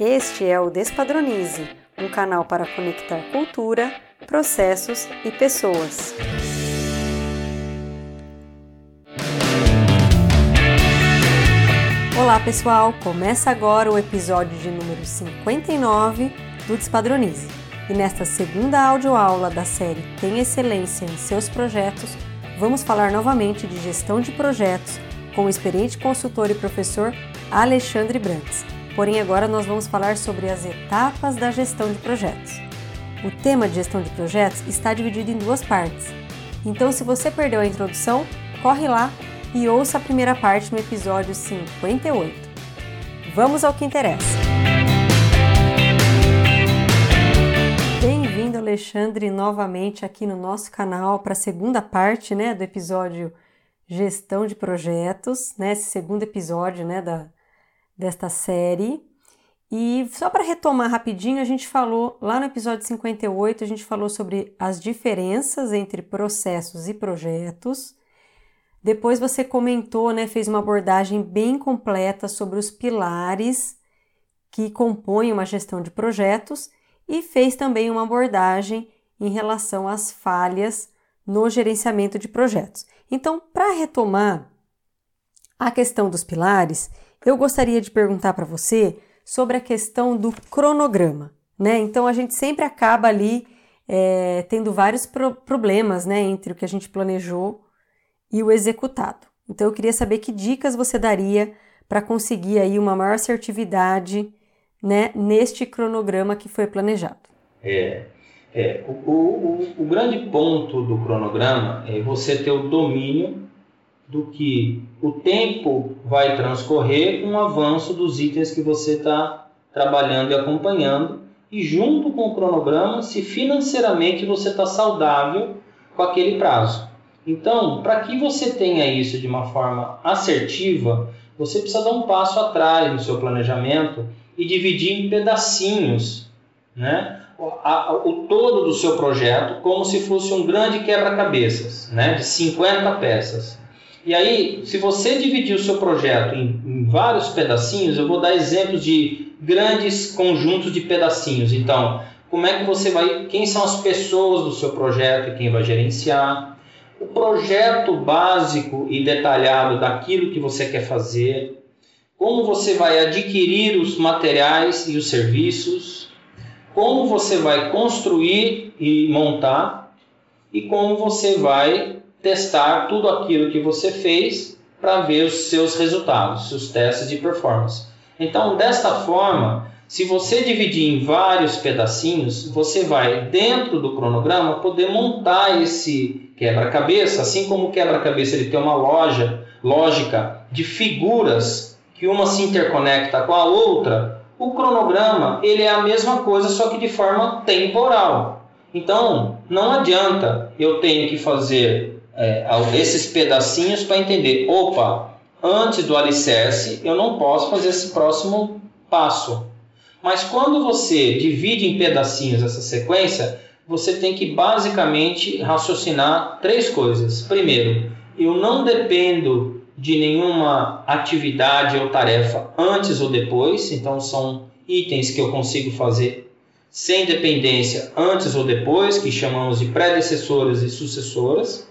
Este é o Despadronize, um canal para conectar cultura, processos e pessoas. Olá pessoal, começa agora o episódio de número 59 do Despadronize. E nesta segunda audioaula da série Tem Excelência em Seus Projetos, vamos falar novamente de gestão de projetos com o experiente consultor e professor Alexandre Brantes porém agora nós vamos falar sobre as etapas da gestão de projetos. O tema de gestão de projetos está dividido em duas partes. Então, se você perdeu a introdução, corre lá e ouça a primeira parte no episódio 58. Vamos ao que interessa. Bem-vindo, Alexandre, novamente aqui no nosso canal para a segunda parte né, do episódio Gestão de Projetos, né, esse segundo episódio né, da, desta série. E só para retomar rapidinho, a gente falou lá no episódio 58, a gente falou sobre as diferenças entre processos e projetos. Depois você comentou, né, fez uma abordagem bem completa sobre os pilares que compõem uma gestão de projetos e fez também uma abordagem em relação às falhas no gerenciamento de projetos. Então, para retomar a questão dos pilares, eu gostaria de perguntar para você sobre a questão do cronograma, né? Então a gente sempre acaba ali é, tendo vários pro problemas, né, entre o que a gente planejou e o executado. Então eu queria saber que dicas você daria para conseguir aí uma maior assertividade, né, neste cronograma que foi planejado. É, é o, o, o grande ponto do cronograma é você ter o domínio do que o tempo vai transcorrer com o avanço dos itens que você está trabalhando e acompanhando, e junto com o cronograma, se financeiramente você está saudável com aquele prazo. Então, para que você tenha isso de uma forma assertiva, você precisa dar um passo atrás no seu planejamento e dividir em pedacinhos né? o, todo do seu projeto como se fosse um grande quebra-cabeças né? de 50 peças. E aí, se você dividir o seu projeto em, em, vários pedacinhos, eu vou dar exemplos de grandes conjuntos de pedacinhos. Então, como é que você vai, quem são as pessoas do seu projeto e quem vai gerenciar? O projeto básico e detalhado daquilo que você quer fazer, como você vai adquirir os materiais e os serviços, como você vai construir e montar e como você vai testar tudo aquilo que você fez para ver os seus resultados, os testes de performance. Então, desta forma, se você dividir em vários pedacinhos, você vai, dentro do cronograma, poder montar esse quebra-cabeça, assim como o quebra-cabeça ele tem uma loja, lógica de figuras que uma se interconecta com a outra, o cronograma ele é a mesma coisa, só que de forma temporal. Então, não adianta eu tenho que fazer é, esses pedacinhos para entender, opa, antes do alicerce eu não posso fazer esse próximo passo. Mas quando você divide em pedacinhos essa sequência, você tem que basicamente raciocinar três coisas. Primeiro, eu não dependo de nenhuma atividade ou tarefa antes ou depois, então são itens que eu consigo fazer sem dependência antes ou depois, que chamamos de predecessoras e sucessoras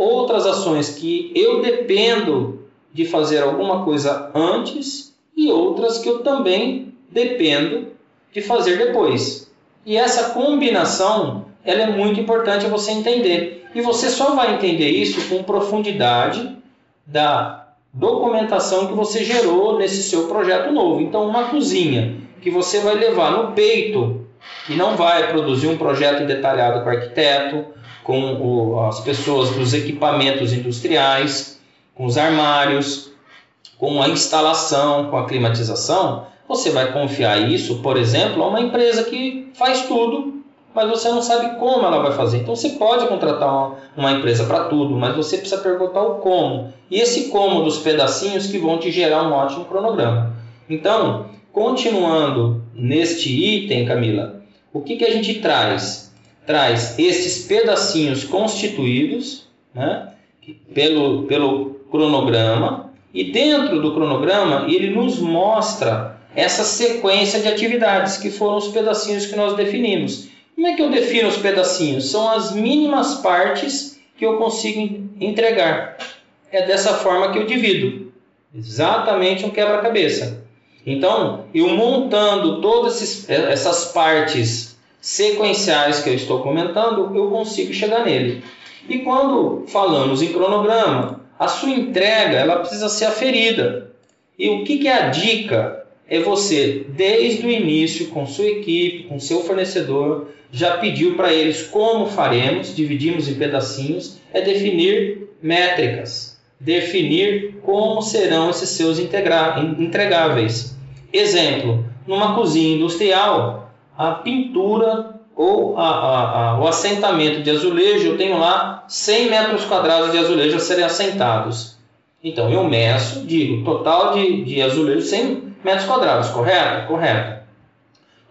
outras ações que eu dependo de fazer alguma coisa antes e outras que eu também dependo de fazer depois. E essa combinação ela é muito importante você entender. E você só vai entender isso com profundidade da documentação que você gerou nesse seu projeto novo. Então, uma cozinha que você vai levar no peito e não vai produzir um projeto detalhado com arquiteto, com o, as pessoas dos equipamentos industriais, com os armários, com a instalação, com a climatização, você vai confiar isso, por exemplo, a uma empresa que faz tudo, mas você não sabe como ela vai fazer. Então você pode contratar uma, uma empresa para tudo, mas você precisa perguntar o como. E esse como dos pedacinhos que vão te gerar um ótimo cronograma. Então, continuando neste item, Camila, o que, que a gente traz? Traz esses pedacinhos constituídos né, pelo, pelo cronograma, e dentro do cronograma ele nos mostra essa sequência de atividades, que foram os pedacinhos que nós definimos. Como é que eu defino os pedacinhos? São as mínimas partes que eu consigo entregar. É dessa forma que eu divido. Exatamente um quebra-cabeça. Então, eu montando todas essas partes sequenciais que eu estou comentando, eu consigo chegar nele. E quando falamos em cronograma, a sua entrega ela precisa ser aferida. E o que, que é a dica? É você, desde o início, com sua equipe, com seu fornecedor, já pediu para eles como faremos, dividimos em pedacinhos, é definir métricas, definir como serão esses seus entregáveis. Exemplo, numa cozinha industrial, a pintura ou a, a, a, o assentamento de azulejo, eu tenho lá 100 metros quadrados de azulejo a serem assentados. Então eu meço, digo, total de, de azulejo 100 metros quadrados, correto? Correto.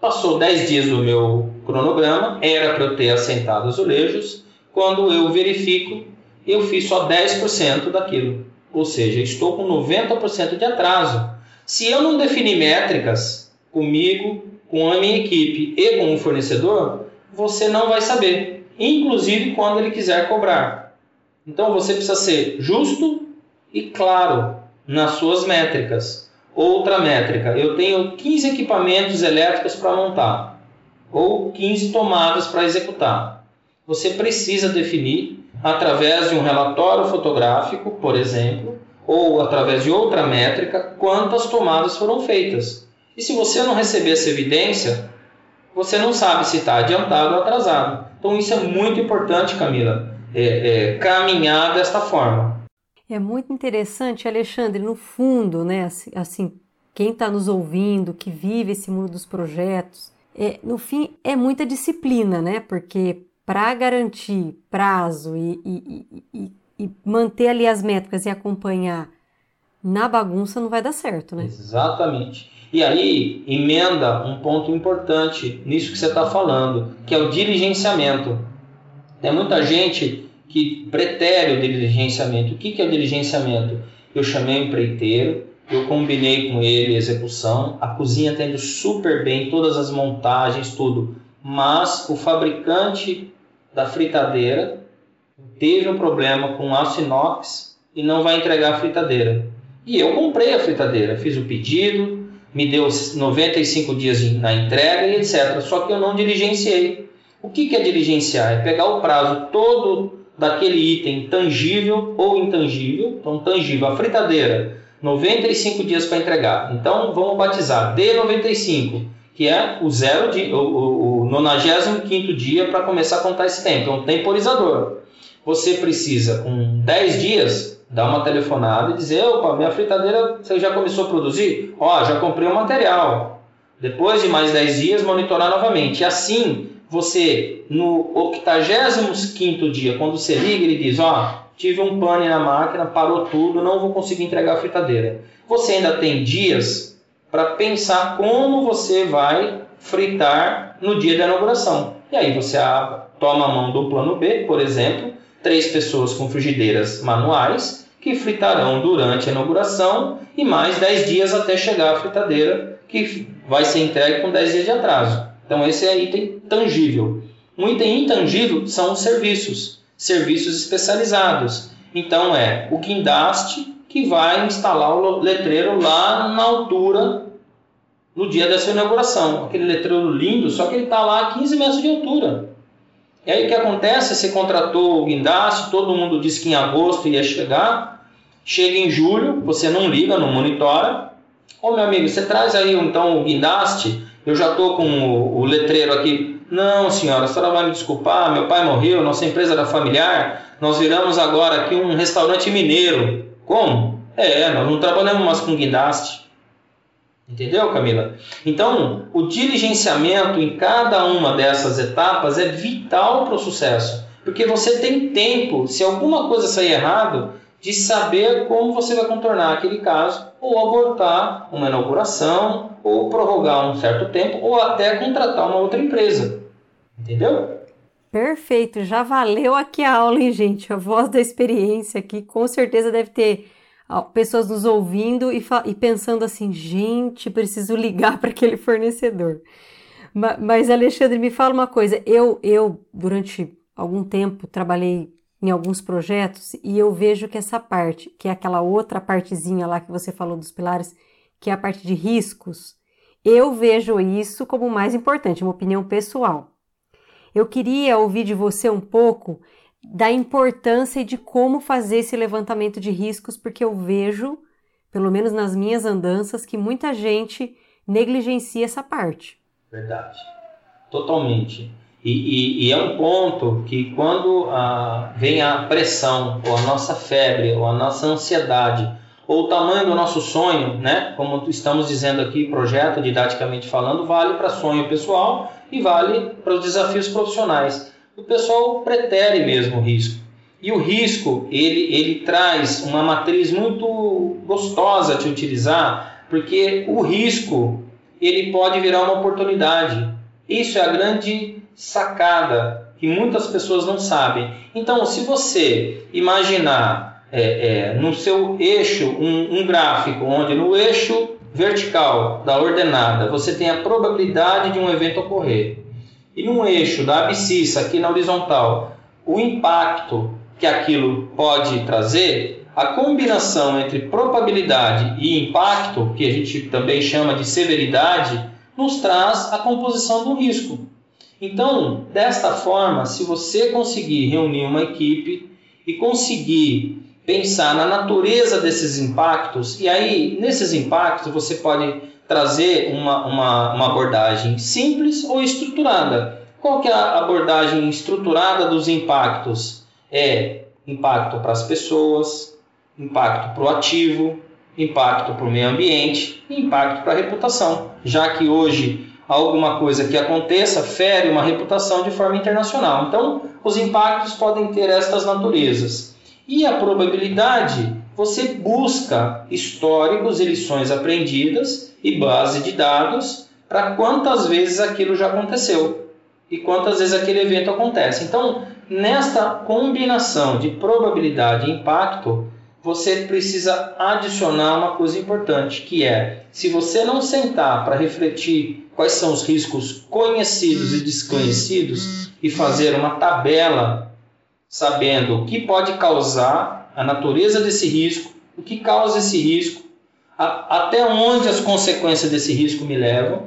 Passou 10 dias do meu cronograma, era para eu ter assentado azulejos, quando eu verifico, eu fiz só 10% daquilo. Ou seja, estou com 90% de atraso. Se eu não definir métricas comigo, com a minha equipe e com o fornecedor, você não vai saber, inclusive quando ele quiser cobrar. Então você precisa ser justo e claro nas suas métricas. Outra métrica, eu tenho 15 equipamentos elétricos para montar ou 15 tomadas para executar. Você precisa definir através de um relatório fotográfico, por exemplo, ou através de outra métrica, quantas tomadas foram feitas. E se você não receber essa evidência, você não sabe se está adiantado ou atrasado. Então isso é muito importante, Camila, é, é, caminhar desta forma. É muito interessante, Alexandre, no fundo, né? Assim, assim quem está nos ouvindo, que vive esse mundo dos projetos, é, no fim é muita disciplina, né? Porque para garantir prazo e, e, e, e, manter ali as métricas e acompanhar na bagunça não vai dar certo, né? Exatamente. E aí emenda um ponto importante nisso que você está falando, que é o diligenciamento. Tem muita gente que pretere o diligenciamento. O que, que é o diligenciamento? Eu chamei o empreiteiro, eu combinei com ele a execução, a cozinha tendo super bem, todas as montagens, tudo. Mas o fabricante da fritadeira teve um problema com aço inox e não vai entregar a fritadeira. E eu comprei a fritadeira, fiz o pedido, me deu 95 dias na entrega e etc. Só que eu não diligenciei. O que é diligenciar? É pegar o prazo todo daquele item tangível ou intangível. Então, tangível, a fritadeira 95 dias para entregar. Então vamos batizar D95, que é o zero de, o, o, o 95 dia para começar a contar esse tempo. É um temporizador. Você precisa, com 10 dias, dar uma telefonada e dizer: opa, minha fritadeira você já começou a produzir? Ó, já comprei o material. Depois de mais 10 dias, monitorar novamente. E assim, você, no 85 dia, quando você liga, ele diz: ó, tive um pane na máquina, parou tudo, não vou conseguir entregar a fritadeira. Você ainda tem dias para pensar como você vai fritar no dia da inauguração. E aí você toma a mão do plano B, por exemplo, três pessoas com frigideiras manuais que fritarão durante a inauguração e mais 10 dias até chegar a fritadeira que vai ser entregue com 10 dias de atraso. Então esse é item tangível. Um item intangível são os serviços serviços especializados. Então é o guindaste que vai instalar o letreiro lá na altura no dia dessa inauguração. Aquele letreiro lindo, só que ele está lá a 15 metros de altura. E aí o que acontece? Você contratou o guindaste, todo mundo disse que em agosto ia chegar, chega em julho, você não liga, não monitora. Ô meu amigo, você traz aí então o guindaste, eu já estou com o, o letreiro aqui não, senhora, a senhora vai me desculpar, meu pai morreu, nossa empresa era familiar, nós viramos agora aqui um restaurante mineiro. Como? É, nós não trabalhamos mais com guindaste. Entendeu, Camila? Então, o diligenciamento em cada uma dessas etapas é vital para o sucesso, porque você tem tempo, se alguma coisa sair errado, de saber como você vai contornar aquele caso, ou abortar uma inauguração, ou prorrogar um certo tempo, ou até contratar uma outra empresa. Entendeu? Perfeito, já valeu aqui a aula, hein, gente? A voz da experiência aqui com certeza deve ter pessoas nos ouvindo e, e pensando assim, gente, preciso ligar para aquele fornecedor. Mas, Alexandre, me fala uma coisa. Eu, eu, durante algum tempo, trabalhei em alguns projetos e eu vejo que essa parte, que é aquela outra partezinha lá que você falou dos pilares, que é a parte de riscos, eu vejo isso como mais importante, uma opinião pessoal. Eu queria ouvir de você um pouco da importância e de como fazer esse levantamento de riscos, porque eu vejo, pelo menos nas minhas andanças, que muita gente negligencia essa parte. Verdade. Totalmente. E, e, e é um ponto que quando ah, vem a pressão, ou a nossa febre, ou a nossa ansiedade, ou o tamanho do nosso sonho, né? Como estamos dizendo aqui, projeto didaticamente falando, vale para sonho pessoal e vale para os desafios profissionais o pessoal pretere mesmo o risco. E o risco, ele, ele traz uma matriz muito gostosa de utilizar, porque o risco, ele pode virar uma oportunidade. Isso é a grande sacada que muitas pessoas não sabem. Então, se você imaginar é, é, no seu eixo um, um gráfico, onde no eixo vertical da ordenada você tem a probabilidade de um evento ocorrer e num eixo da abscissa aqui na horizontal, o impacto que aquilo pode trazer, a combinação entre probabilidade e impacto, que a gente também chama de severidade, nos traz a composição do risco. Então, desta forma, se você conseguir reunir uma equipe e conseguir pensar na natureza desses impactos, e aí nesses impactos você pode trazer uma, uma, uma abordagem simples ou estruturada. Qual que é a abordagem estruturada dos impactos? É impacto para as pessoas, impacto para o ativo, impacto para o meio ambiente e impacto para a reputação, já que hoje alguma coisa que aconteça fere uma reputação de forma internacional. Então, os impactos podem ter estas naturezas. E a probabilidade, você busca históricos e lições aprendidas e base de dados para quantas vezes aquilo já aconteceu e quantas vezes aquele evento acontece. Então, nesta combinação de probabilidade e impacto, você precisa adicionar uma coisa importante, que é, se você não sentar para refletir quais são os riscos conhecidos e desconhecidos e fazer uma tabela sabendo o que pode causar, a natureza desse risco, o que causa esse risco, a, até onde as consequências desse risco me levam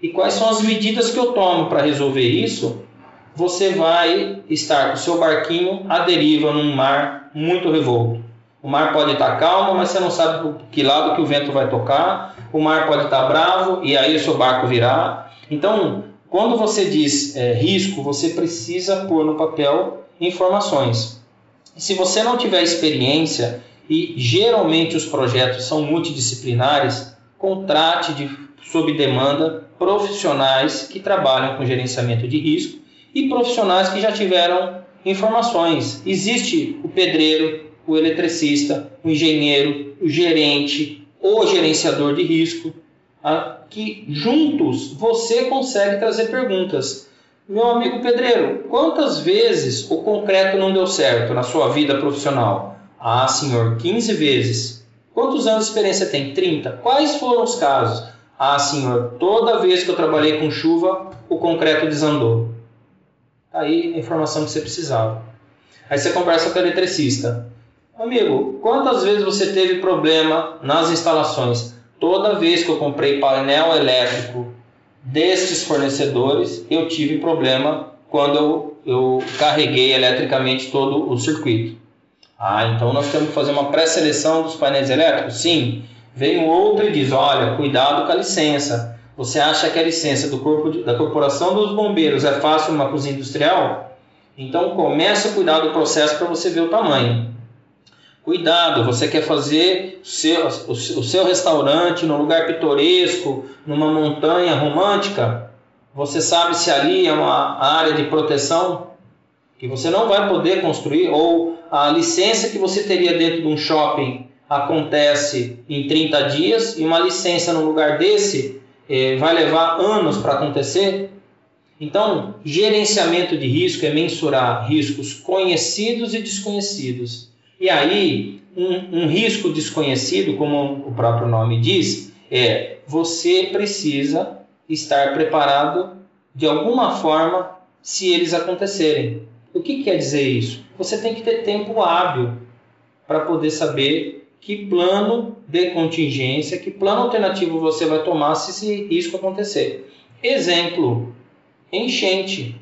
e quais são as medidas que eu tomo para resolver isso, você vai estar com o seu barquinho à deriva num mar muito revolto. O mar pode estar calmo, mas você não sabe por que lado que o vento vai tocar. O mar pode estar bravo e aí o seu barco virá. Então, quando você diz é, risco, você precisa pôr no papel informações. E se você não tiver experiência e geralmente os projetos são multidisciplinares, contrate de, sob demanda profissionais que trabalham com gerenciamento de risco e profissionais que já tiveram informações. Existe o pedreiro, o eletricista, o engenheiro, o gerente, o gerenciador de risco, que juntos você consegue trazer perguntas. Meu amigo pedreiro, quantas vezes o concreto não deu certo na sua vida profissional? Ah, senhor, 15 vezes. Quantos anos de experiência tem? 30. Quais foram os casos? Ah, senhor, toda vez que eu trabalhei com chuva, o concreto desandou. Tá aí a informação que você precisava. Aí você conversa com o eletricista. Amigo, quantas vezes você teve problema nas instalações? Toda vez que eu comprei painel elétrico destes fornecedores, eu tive problema quando eu, eu carreguei eletricamente todo o circuito. Ah, então nós temos que fazer uma pré-seleção dos painéis elétricos? Sim. Vem outro e diz: olha, cuidado com a licença. Você acha que a licença do corpo de, da Corporação dos Bombeiros é fácil numa cozinha industrial? Então comece a cuidar do processo para você ver o tamanho. Cuidado, você quer fazer o seu, o seu restaurante num lugar pitoresco, numa montanha romântica? Você sabe se ali é uma área de proteção que você não vai poder construir ou a licença que você teria dentro de um shopping acontece em 30 dias e uma licença no lugar desse eh, vai levar anos para acontecer. Então, gerenciamento de risco é mensurar riscos conhecidos e desconhecidos. E aí, um, um risco desconhecido, como o próprio nome diz, é você precisa estar preparado de alguma forma se eles acontecerem. O que quer dizer isso? Você tem que ter tempo hábil para poder saber que plano de contingência, que plano alternativo você vai tomar se esse risco acontecer. Exemplo: enchente.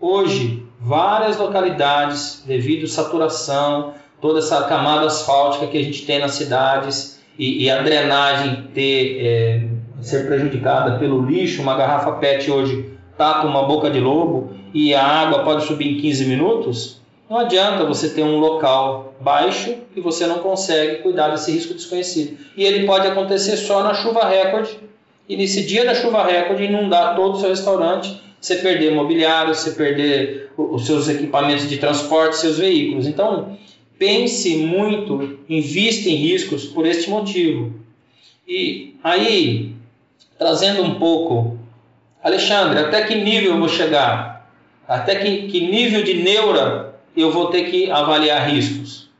Hoje, várias localidades, devido à saturação, toda essa camada asfáltica que a gente tem nas cidades e, e a drenagem ter, é, ser prejudicada pelo lixo, uma garrafa PET hoje tapa uma boca de lobo e a água pode subir em 15 minutos, não adianta você ter um local baixo e você não consegue cuidar desse risco desconhecido. E ele pode acontecer só na chuva recorde, e nesse dia da chuva recorde inundar todo o seu restaurante, você perder mobiliário, você perder os seus equipamentos de transporte, seus veículos. Então, pense muito, invista em riscos por este motivo. E aí, trazendo um pouco, Alexandre, até que nível eu vou chegar? Até que, que nível de neura eu vou ter que avaliar riscos?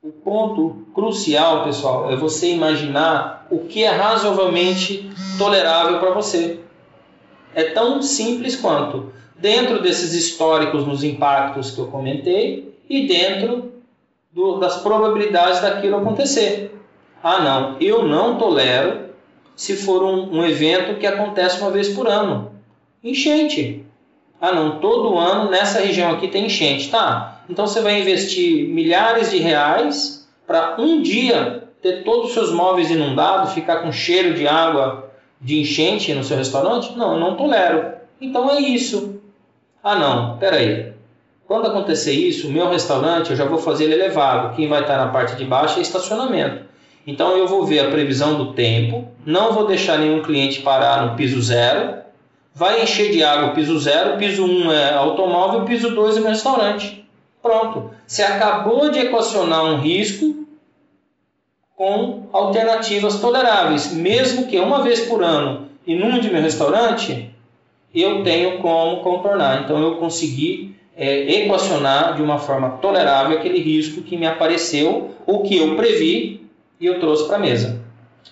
O ponto crucial, pessoal, é você imaginar o que é razoavelmente tolerável para você. É tão simples quanto dentro desses históricos nos impactos que eu comentei, e dentro do, das probabilidades daquilo acontecer. Ah, não, eu não tolero se for um, um evento que acontece uma vez por ano. Enchente. Ah, não, todo ano nessa região aqui tem enchente. Tá, então você vai investir milhares de reais para um dia ter todos os seus móveis inundados, ficar com cheiro de água de enchente no seu restaurante? Não, eu não tolero. Então é isso. Ah, não, peraí. Quando acontecer isso, o meu restaurante eu já vou fazer ele elevado. Quem vai estar na parte de baixo é estacionamento. Então eu vou ver a previsão do tempo, não vou deixar nenhum cliente parar no piso zero, vai encher de água o piso zero, piso 1 um é automóvel, piso 2 é meu restaurante. Pronto. Você acabou de equacionar um risco com alternativas toleráveis. Mesmo que uma vez por ano inunde meu restaurante, eu tenho como contornar. Então eu consegui é, equacionar de uma forma tolerável aquele risco que me apareceu, o que eu previ e eu trouxe para a mesa.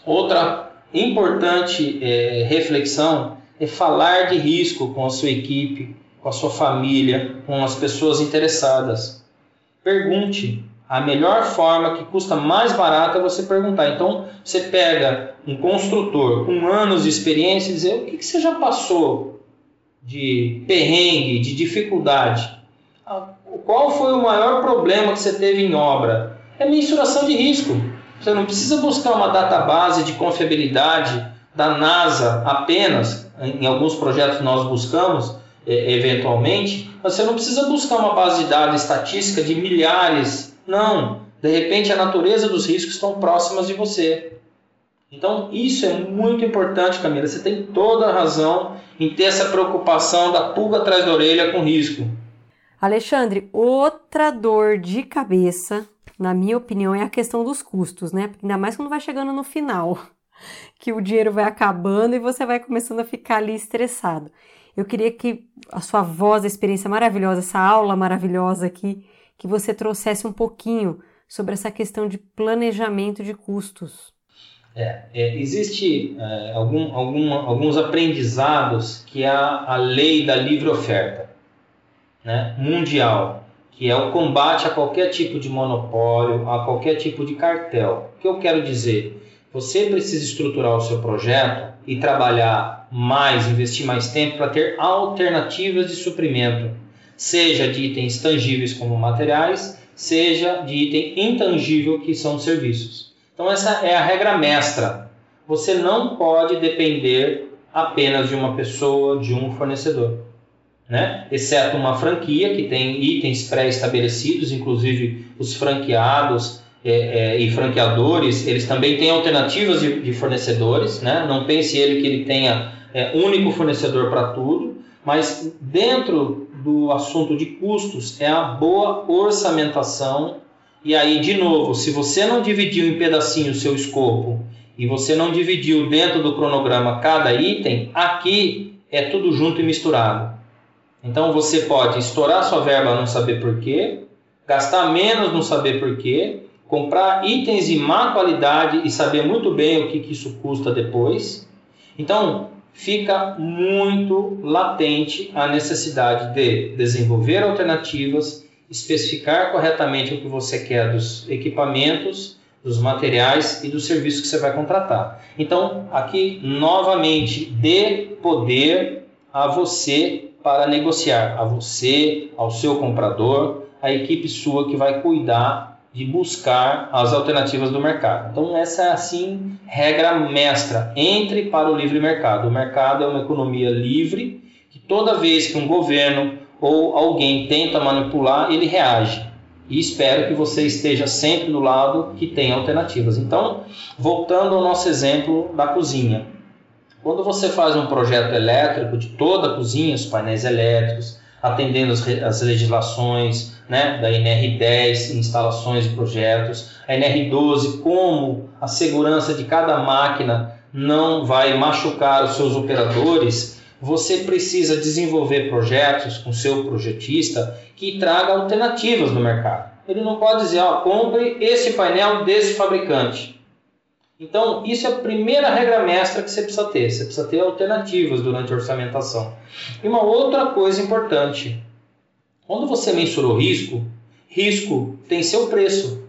Outra importante é, reflexão é falar de risco com a sua equipe, com a sua família, com as pessoas interessadas. Pergunte. A melhor forma que custa mais barato é você perguntar. Então, você pega um construtor com anos de experiência e dizer o que, que você já passou de perrengue, de dificuldade. Qual foi o maior problema que você teve em obra? É mensuração de risco. Você não precisa buscar uma database de confiabilidade da NASA apenas. Em alguns projetos nós buscamos é, eventualmente, mas você não precisa buscar uma base de dados estatística de milhares. Não. De repente a natureza dos riscos estão próximas de você. Então isso é muito importante, Camila. Você tem toda a razão em ter essa preocupação da pulga atrás da orelha com risco. Alexandre, outra dor de cabeça, na minha opinião, é a questão dos custos, né? Ainda mais quando vai chegando no final, que o dinheiro vai acabando e você vai começando a ficar ali estressado. Eu queria que a sua voz, a experiência maravilhosa, essa aula maravilhosa aqui, que você trouxesse um pouquinho sobre essa questão de planejamento de custos. É, é, existe é, algum, algum, alguns aprendizados que a, a lei da livre oferta né, mundial, que é o combate a qualquer tipo de monopólio, a qualquer tipo de cartel. O que eu quero dizer? Você precisa estruturar o seu projeto e trabalhar mais, investir mais tempo para ter alternativas de suprimento, seja de itens tangíveis como materiais, seja de item intangível que são serviços. Então essa é a regra mestra. Você não pode depender apenas de uma pessoa, de um fornecedor né? exceto uma franquia que tem itens pré-estabelecidos, inclusive os franqueados é, é, e franqueadores, eles também têm alternativas de, de fornecedores, né? não pense ele que ele tenha é, único fornecedor para tudo, mas dentro do assunto de custos é a boa orçamentação e aí, de novo, se você não dividiu em pedacinhos o seu escopo e você não dividiu dentro do cronograma cada item, aqui é tudo junto e misturado. Então você pode estourar sua verba não saber porquê, gastar menos no saber porquê, comprar itens de má qualidade e saber muito bem o que, que isso custa depois. Então, fica muito latente a necessidade de desenvolver alternativas, especificar corretamente o que você quer dos equipamentos, dos materiais e dos serviços que você vai contratar. Então, aqui novamente, dê poder a você para negociar, a você, ao seu comprador, a equipe sua que vai cuidar de buscar as alternativas do mercado. Então essa é assim regra mestra. Entre para o livre mercado. O mercado é uma economia livre que toda vez que um governo ou alguém tenta manipular, ele reage. E espero que você esteja sempre do lado que tem alternativas. Então, voltando ao nosso exemplo da cozinha. Quando você faz um projeto elétrico de toda a cozinha, os painéis elétricos, atendendo as, legislações né, da NR10, instalações e projetos, a NR12, como a segurança de cada máquina não vai machucar os seus operadores, você precisa desenvolver projetos com seu projetista que traga alternativas no mercado. Ele não pode dizer, ó, compre esse painel desse fabricante. Então, isso é a primeira regra mestra que você precisa ter. Você precisa ter alternativas durante a orçamentação. E uma outra coisa importante: quando você mensurou risco, risco tem seu preço.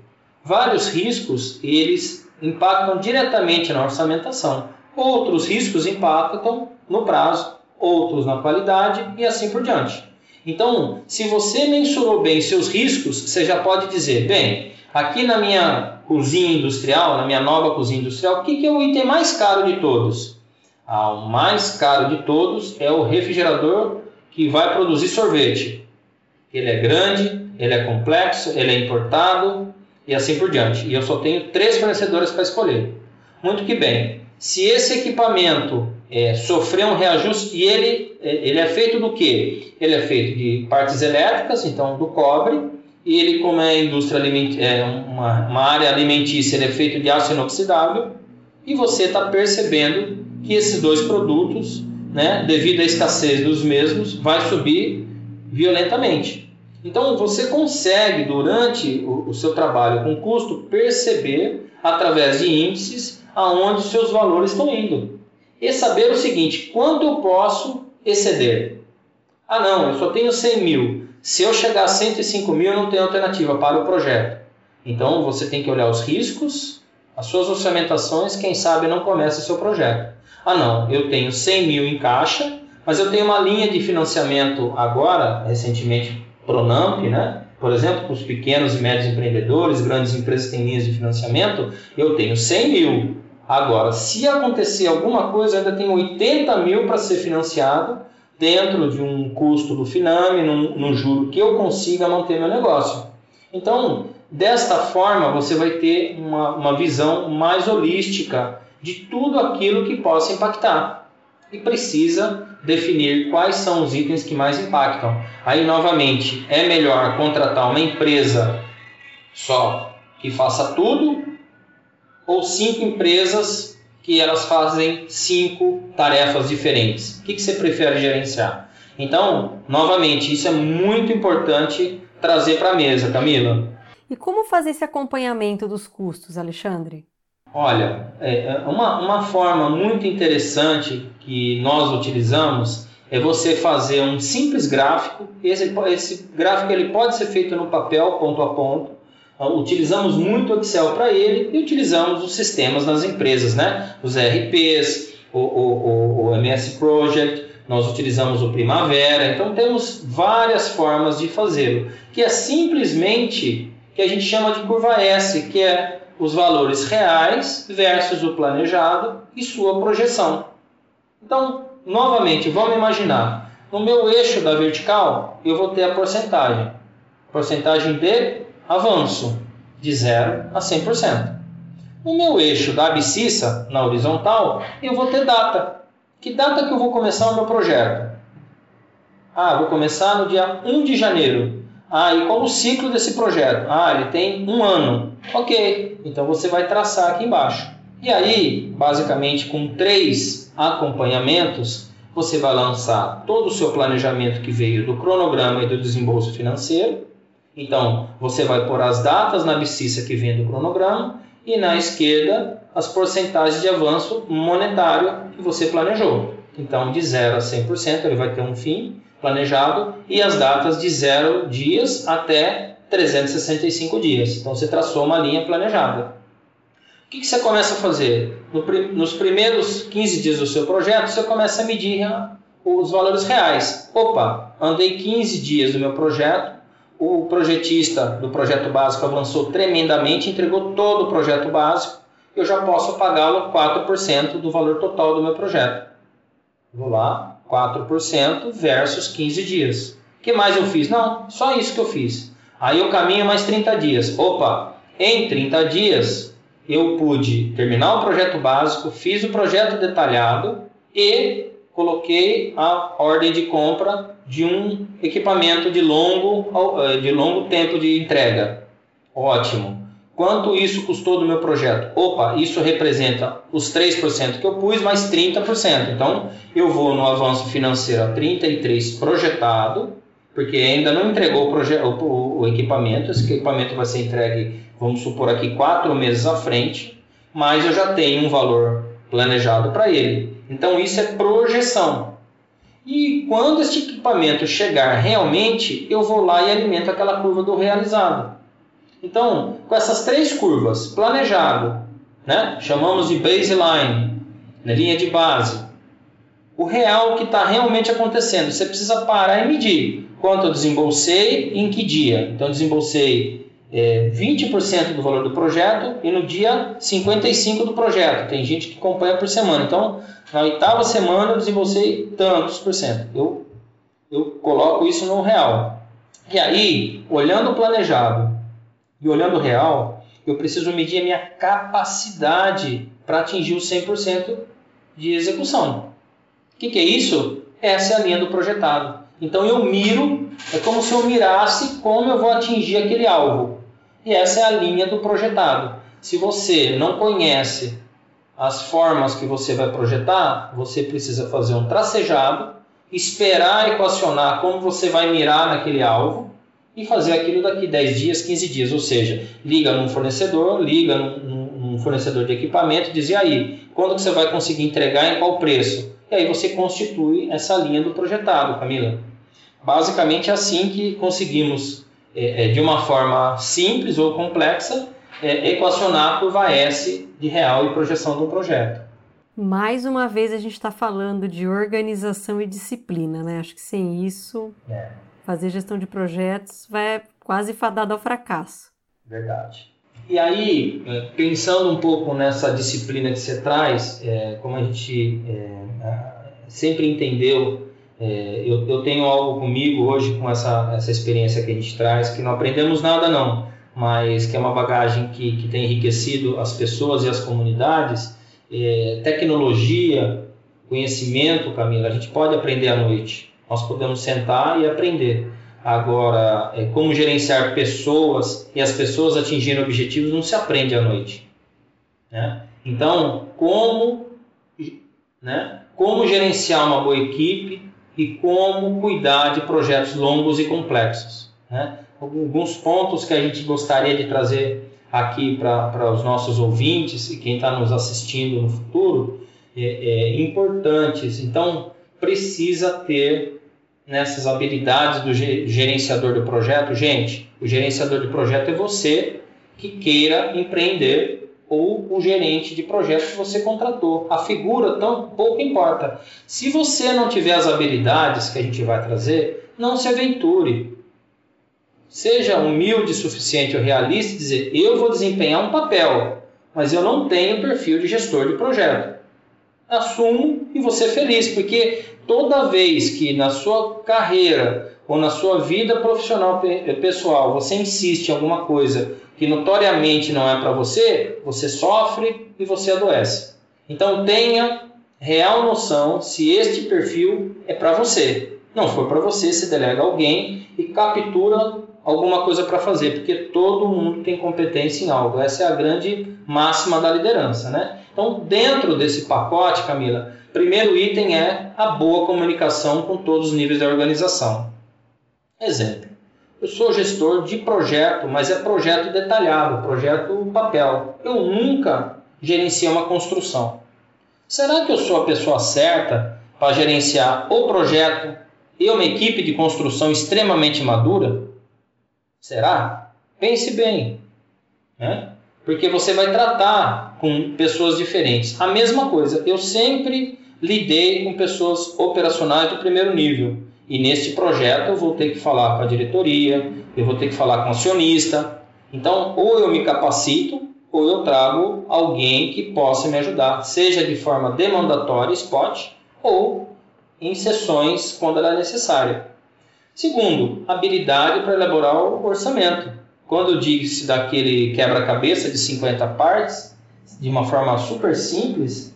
Vários riscos eles impactam diretamente na orçamentação. Outros riscos impactam no prazo, outros na qualidade e assim por diante. Então, se você mensurou bem seus riscos, você já pode dizer: bem, aqui na minha cozinha industrial, na minha nova cozinha industrial, o que, que é o item mais caro de todos? Ah, o mais caro de todos é o refrigerador que vai produzir sorvete. Ele é grande, ele é complexo, ele é importado e assim por diante. E eu só tenho três fornecedores para escolher. Muito que bem. Se esse equipamento é, sofrer um reajuste e ele, é, ele é feito do que? Ele é feito de partes elétricas, então do cobre, e ele, como é indústria é uma, uma área alimentícia, ele é feito de aço inoxidável, e você está percebendo que esses dois produtos, né, devido à escassez dos mesmos, vai subir violentamente. Então você consegue durante o, o seu trabalho com custo perceber através de índices aonde seus valores estão indo e saber o seguinte: quanto eu posso exceder? Ah, não, eu só tenho 100 mil. Se eu chegar a 105 mil, não tenho alternativa para o projeto. Então você tem que olhar os riscos, as suas orçamentações, quem sabe não começa o seu projeto. Ah não, eu tenho 100 mil em caixa, mas eu tenho uma linha de financiamento agora, recentemente Pronamp, né? Por exemplo, para os pequenos e médios empreendedores, grandes empresas têm linhas de financiamento, eu tenho 100 mil. Agora, se acontecer alguma coisa, eu ainda tenho 80 mil para ser financiado dentro de um custo do Finame, num, num juro que eu consiga manter meu negócio. Então, desta forma, você vai ter uma, uma visão mais holística de tudo aquilo que possa impactar. E precisa definir quais são os itens que mais impactam. Aí, novamente, é melhor contratar uma empresa só que faça tudo ou cinco empresas que elas fazem cinco tarefas diferentes. O que, que você prefere gerenciar? Então, novamente, isso é muito importante trazer para a mesa, Camila. E como fazer esse acompanhamento dos custos, Alexandre? Olha, é, é uma, uma forma muito interessante que nós utilizamos é você fazer um simples gráfico. Esse, esse gráfico ele pode ser feito no papel, ponto a ponto, utilizamos muito o Excel para ele e utilizamos os sistemas nas empresas, né? Os RPs, o, o, o, MS Project, nós utilizamos o Primavera, então temos várias formas de fazê-lo, que é simplesmente que a gente chama de curva S, que é os valores reais versus o planejado e sua projeção. Então, novamente, vamos imaginar, no meu eixo da vertical, eu vou ter a porcentagem. Porcentagem de avanço de 0 a 100%. No meu eixo da abscissa, na horizontal, eu vou ter data. Que data que eu vou começar o meu projeto? Ah, vou começar no dia 1 de janeiro. Ah, e qual o ciclo desse projeto? Ah, ele tem um ano. Ok, então você vai traçar aqui embaixo. E aí, basicamente, com três acompanhamentos, você vai lançar todo o seu planejamento que veio do cronograma e do desembolso financeiro, Então, você vai pôr as datas na abscissa que vem do cronograma e na esquerda as porcentagens de avanço monetário que você planejou. Então, de 0 a 100%, ele vai ter um fim planejado e as datas de 0 dias até 365 dias. Então, você traçou uma linha planejada. O que, que você começa a fazer? No, nos primeiros 15 dias do seu projeto, você começa a medir os valores reais. Opa, andei 15 dias do meu projeto, o projetista do projeto básico avançou tremendamente, entregou todo o projeto básico, eu já posso pagá-lo 4% do valor total do meu projeto. Vou lá, 4% versus 15 dias. O que mais eu fiz? Não, só isso que eu fiz. Aí eu caminho mais 30 dias. Opa, em 30 dias eu pude terminar o projeto básico, fiz o projeto detalhado e coloquei a ordem de compra de um equipamento de longo, eh, de longo tempo de entrega. Ótimo. Quanto isso custou do meu projeto? Opa, isso representa os 3% que eu pus, mais 30%. Então, eu vou no avanço financeiro a 33 projetado, porque ainda não entregou o, o, o equipamento. Esse equipamento vai ser entregue, vamos supor aqui, quatro meses à frente, mas eu já tenho um valor planejado para ele. Então isso é projeção. E quando este equipamento chegar realmente, eu vou lá e alimento aquela curva do realizado. Então, com essas três curvas, planejado, né? chamamos de baseline, na linha de base, o real que está realmente acontecendo. Você precisa parar e medir quanto eu desembolsei em que dia. Então, desembolsei é, 20% do valor do projeto e no dia 55% do projeto. Tem gente que acompanha por semana. Então, na oitava semana eu desembolsei tantos por cento. Eu, eu coloco isso no real. E aí, olhando o planejado e olhando o real, eu preciso medir a minha capacidade para atingir o 100% de execução. O que, que é isso? Essa é a linha do projetado. Então eu miro, é como se eu mirasse como eu vou atingir aquele alvo. E essa é a linha do projetado. Se você não conhece as formas que você vai projetar, você precisa fazer um tracejado, esperar equacionar como você vai mirar naquele alvo e fazer aquilo daqui 10 dias, 15 dias. Ou seja, liga num fornecedor, liga num, num fornecedor de equipamento e diz: e aí, quando que você vai conseguir entregar em qual preço? E aí você constitui essa linha do projetado, Camila. Basicamente é assim que conseguimos é, é, de uma forma simples ou complexa, é, equacionar a curva S de real e projeção de um projeto. Mais uma vez a gente está falando de organização e disciplina, né? Acho que sem isso, é. fazer gestão de projetos vai quase fadado ao fracasso. Verdade. E aí, é, pensando um pouco nessa disciplina que você traz, é, como a gente é, sempre entendeu é, eu, eu, tenho algo comigo hoje com essa, essa experiência que a gente traz, que não aprendemos nada não, mas que é uma bagagem que, que tem enriquecido as pessoas e as comunidades. É, tecnologia, conhecimento, Camila, a gente pode aprender à noite. Nós podemos sentar e aprender. Agora, é, como gerenciar pessoas e as pessoas atingirem objetivos não se aprende à noite. Né? Então, como, né? como gerenciar uma boa equipe, e como cuidar de projetos longos e complexos. Né? Alguns pontos que a gente gostaria de trazer aqui para os nossos ouvintes e quem está nos assistindo no futuro é, é, importantes. Então, precisa ter nessas habilidades do gerenciador do projeto. Gente, o gerenciador de projeto é você que queira empreender ou o gerente de projeto que você contratou. A figura tão pouco importa. Se você não tiver as habilidades que a gente vai trazer, não se aventure. Seja humilde o suficiente ou realista e dizer: eu vou desempenhar um papel, mas eu não tenho perfil de gestor de projeto. Assumo e você feliz, porque toda vez que na sua carreira ou na sua vida profissional pessoal você insiste em alguma coisa que notoriamente não é para você, você sofre e você adoece. Então tenha real noção se este perfil é para você. Não for para você, se delega alguém e captura alguma coisa para fazer, porque todo mundo tem competência em algo. Essa é a grande máxima da liderança, né? Então, dentro desse pacote, Camila, primeiro item é a boa comunicação com todos os níveis da organização. Exemplo: Eu sou gestor de projeto, mas é projeto detalhado, projeto papel. Eu nunca gerenciei uma construção. Será que eu sou a pessoa certa para gerenciar o projeto e uma equipe de construção extremamente madura? Será? Pense bem. Né? Porque você vai tratar com pessoas diferentes. A mesma coisa, eu sempre lidei com pessoas operacionais do primeiro nível. E neste projeto eu vou ter que falar com a diretoria, eu vou ter que falar com o acionista. Então, ou eu me capacito, ou eu trago alguém que possa me ajudar, seja de forma demandatória, spot, ou em sessões quando ela é necessária. Segundo, habilidade para elaborar o orçamento. Quando eu disse daquele quebra-cabeça de 50 partes, de uma forma super simples,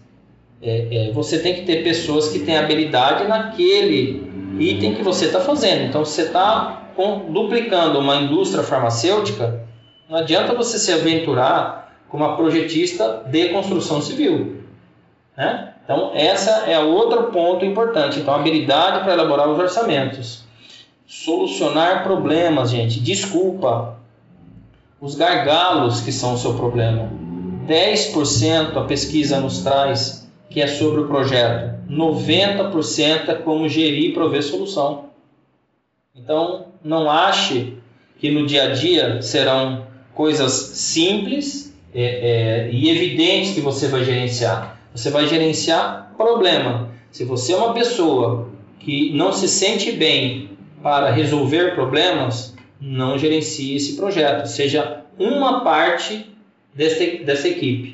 é, é, você tem que ter pessoas que têm habilidade naquele item que você está fazendo. Então, você está duplicando uma indústria farmacêutica, não adianta você se aventurar como uma projetista de construção civil. Né? Então, essa é outro ponto importante. Então, habilidade para elaborar os orçamentos. Solucionar problemas, gente. Desculpa. Os gargalos que são o seu problema. 10% a pesquisa nos traz que é sobre o projeto. 90% é como gerir e prover solução. Então, não ache que no dia a dia serão coisas simples é, é, e evidentes que você vai gerenciar. Você vai gerenciar problema. Se você é uma pessoa que não se sente bem para resolver problemas, não gerencie esse projeto. Seja uma parte dessa, dessa equipe.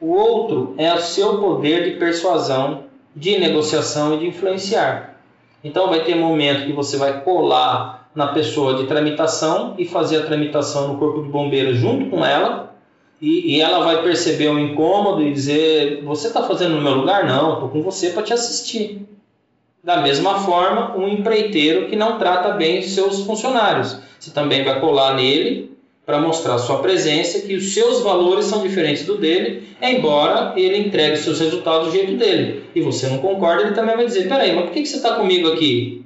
O outro é o seu poder de persuasão, de negociação e de influenciar. Então vai ter momento que você vai colar na pessoa de tramitação e fazer a tramitação no corpo de bombeiros junto com ela e, e ela vai perceber o incômodo e dizer você está fazendo no meu lugar? Não, estou com você para te assistir. Da mesma forma, um empreiteiro que não trata bem seus funcionários. Você também vai colar nele para mostrar sua presença, que os seus valores são diferentes do dele, embora ele entregue seus resultados do jeito dele. E você não concorda, ele também vai dizer: peraí, mas por que você está comigo aqui?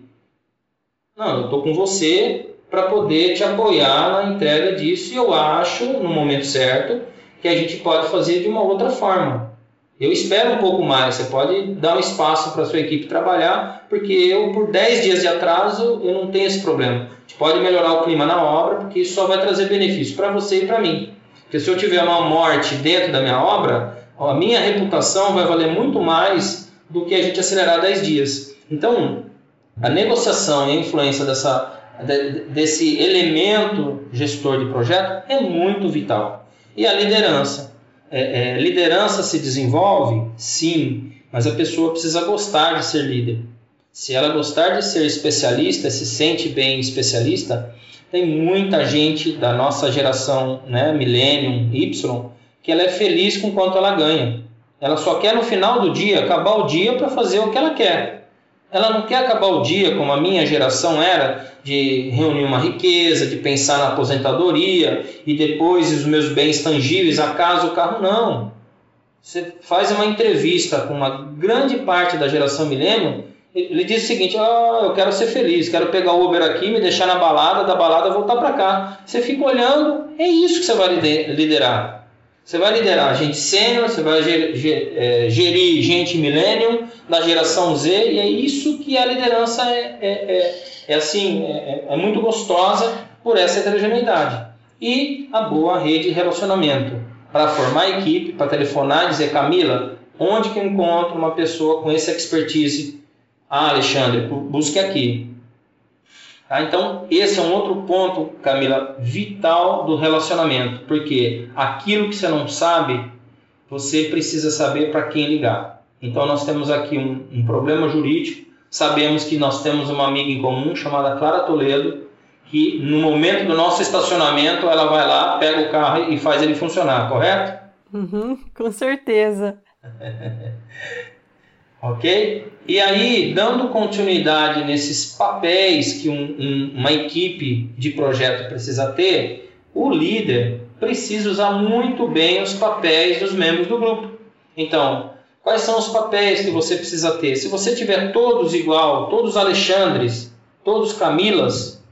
Não, eu estou com você para poder te apoiar na entrega disso e eu acho, no momento certo, que a gente pode fazer de uma outra forma. Eu espero um pouco mais, você pode dar um espaço para sua equipe trabalhar, porque eu, por 10 dias de atraso, eu não tenho esse problema. A gente pode melhorar o clima na obra, porque isso só vai trazer benefício para você e para mim. Porque se eu tiver uma morte dentro da minha obra, a minha reputação vai valer muito mais do que a gente acelerar 10 dias. Então, a negociação e a influência dessa, desse elemento gestor de projeto é muito vital. E a liderança é, é, liderança se desenvolve? Sim, mas a pessoa precisa gostar de ser líder. Se ela gostar de ser especialista, se sente bem especialista, tem muita gente da nossa geração, né, Millennium, Y, que ela é feliz com quanto ela ganha. Ela só quer no final do dia acabar o dia para fazer o que ela quer. Ela não quer acabar o dia como a minha geração era, de reunir uma riqueza, de pensar na aposentadoria e depois os meus bens tangíveis, a casa, o carro, não. Você faz uma entrevista com uma grande parte da geração milênio, ele diz o seguinte: oh, eu quero ser feliz, quero pegar o Uber aqui, me deixar na balada, da balada voltar para cá. Você fica olhando, é isso que você vai liderar. Você vai liderar gente sênior, você vai é, gerir gente millennium da geração Z, e é isso que a liderança é, é, é, é assim, é, é, muito gostosa por essa heterogeneidade. E a boa rede de relacionamento para formar a equipe, para telefonar e dizer, Camila, onde que eu encontro uma pessoa com essa expertise? Ah, Alexandre, busque aqui. Tá? Então, esse é um outro ponto, Camila, vital do relacionamento, porque aquilo que você não sabe, você precisa saber para quem ligar. Então, nós temos aqui um, um, problema jurídico, sabemos que nós temos uma amiga em comum chamada Clara Toledo, que no momento do nosso estacionamento, ela vai lá, pega o carro e faz ele funcionar, correto? Uhum, com certeza. Ok? E aí, dando continuidade nesses papéis que um, um, uma equipe de projeto precisa ter, o líder precisa usar muito bem os papéis dos membros do grupo. Então, quais são os papéis que você precisa ter? Se você tiver todos igual, todos Alexandres, todos Camilas,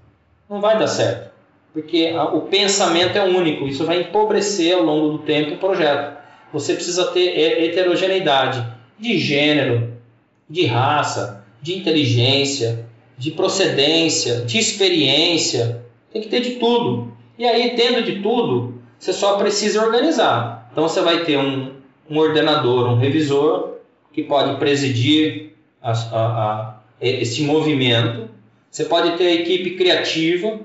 Não vai dar certo. Porque o pensamento é único, isso vai empobrecer ao longo do tempo o projeto. Você precisa ter heterogeneidade de gênero, de raça, de inteligência, de procedência, de experiência. Tem que ter de tudo. E aí, tendo de tudo, você só precisa organizar. Então, você vai ter um, um ordenador, um revisor, que pode presidir a, a, a, esse movimento. Você pode ter a equipe criativa.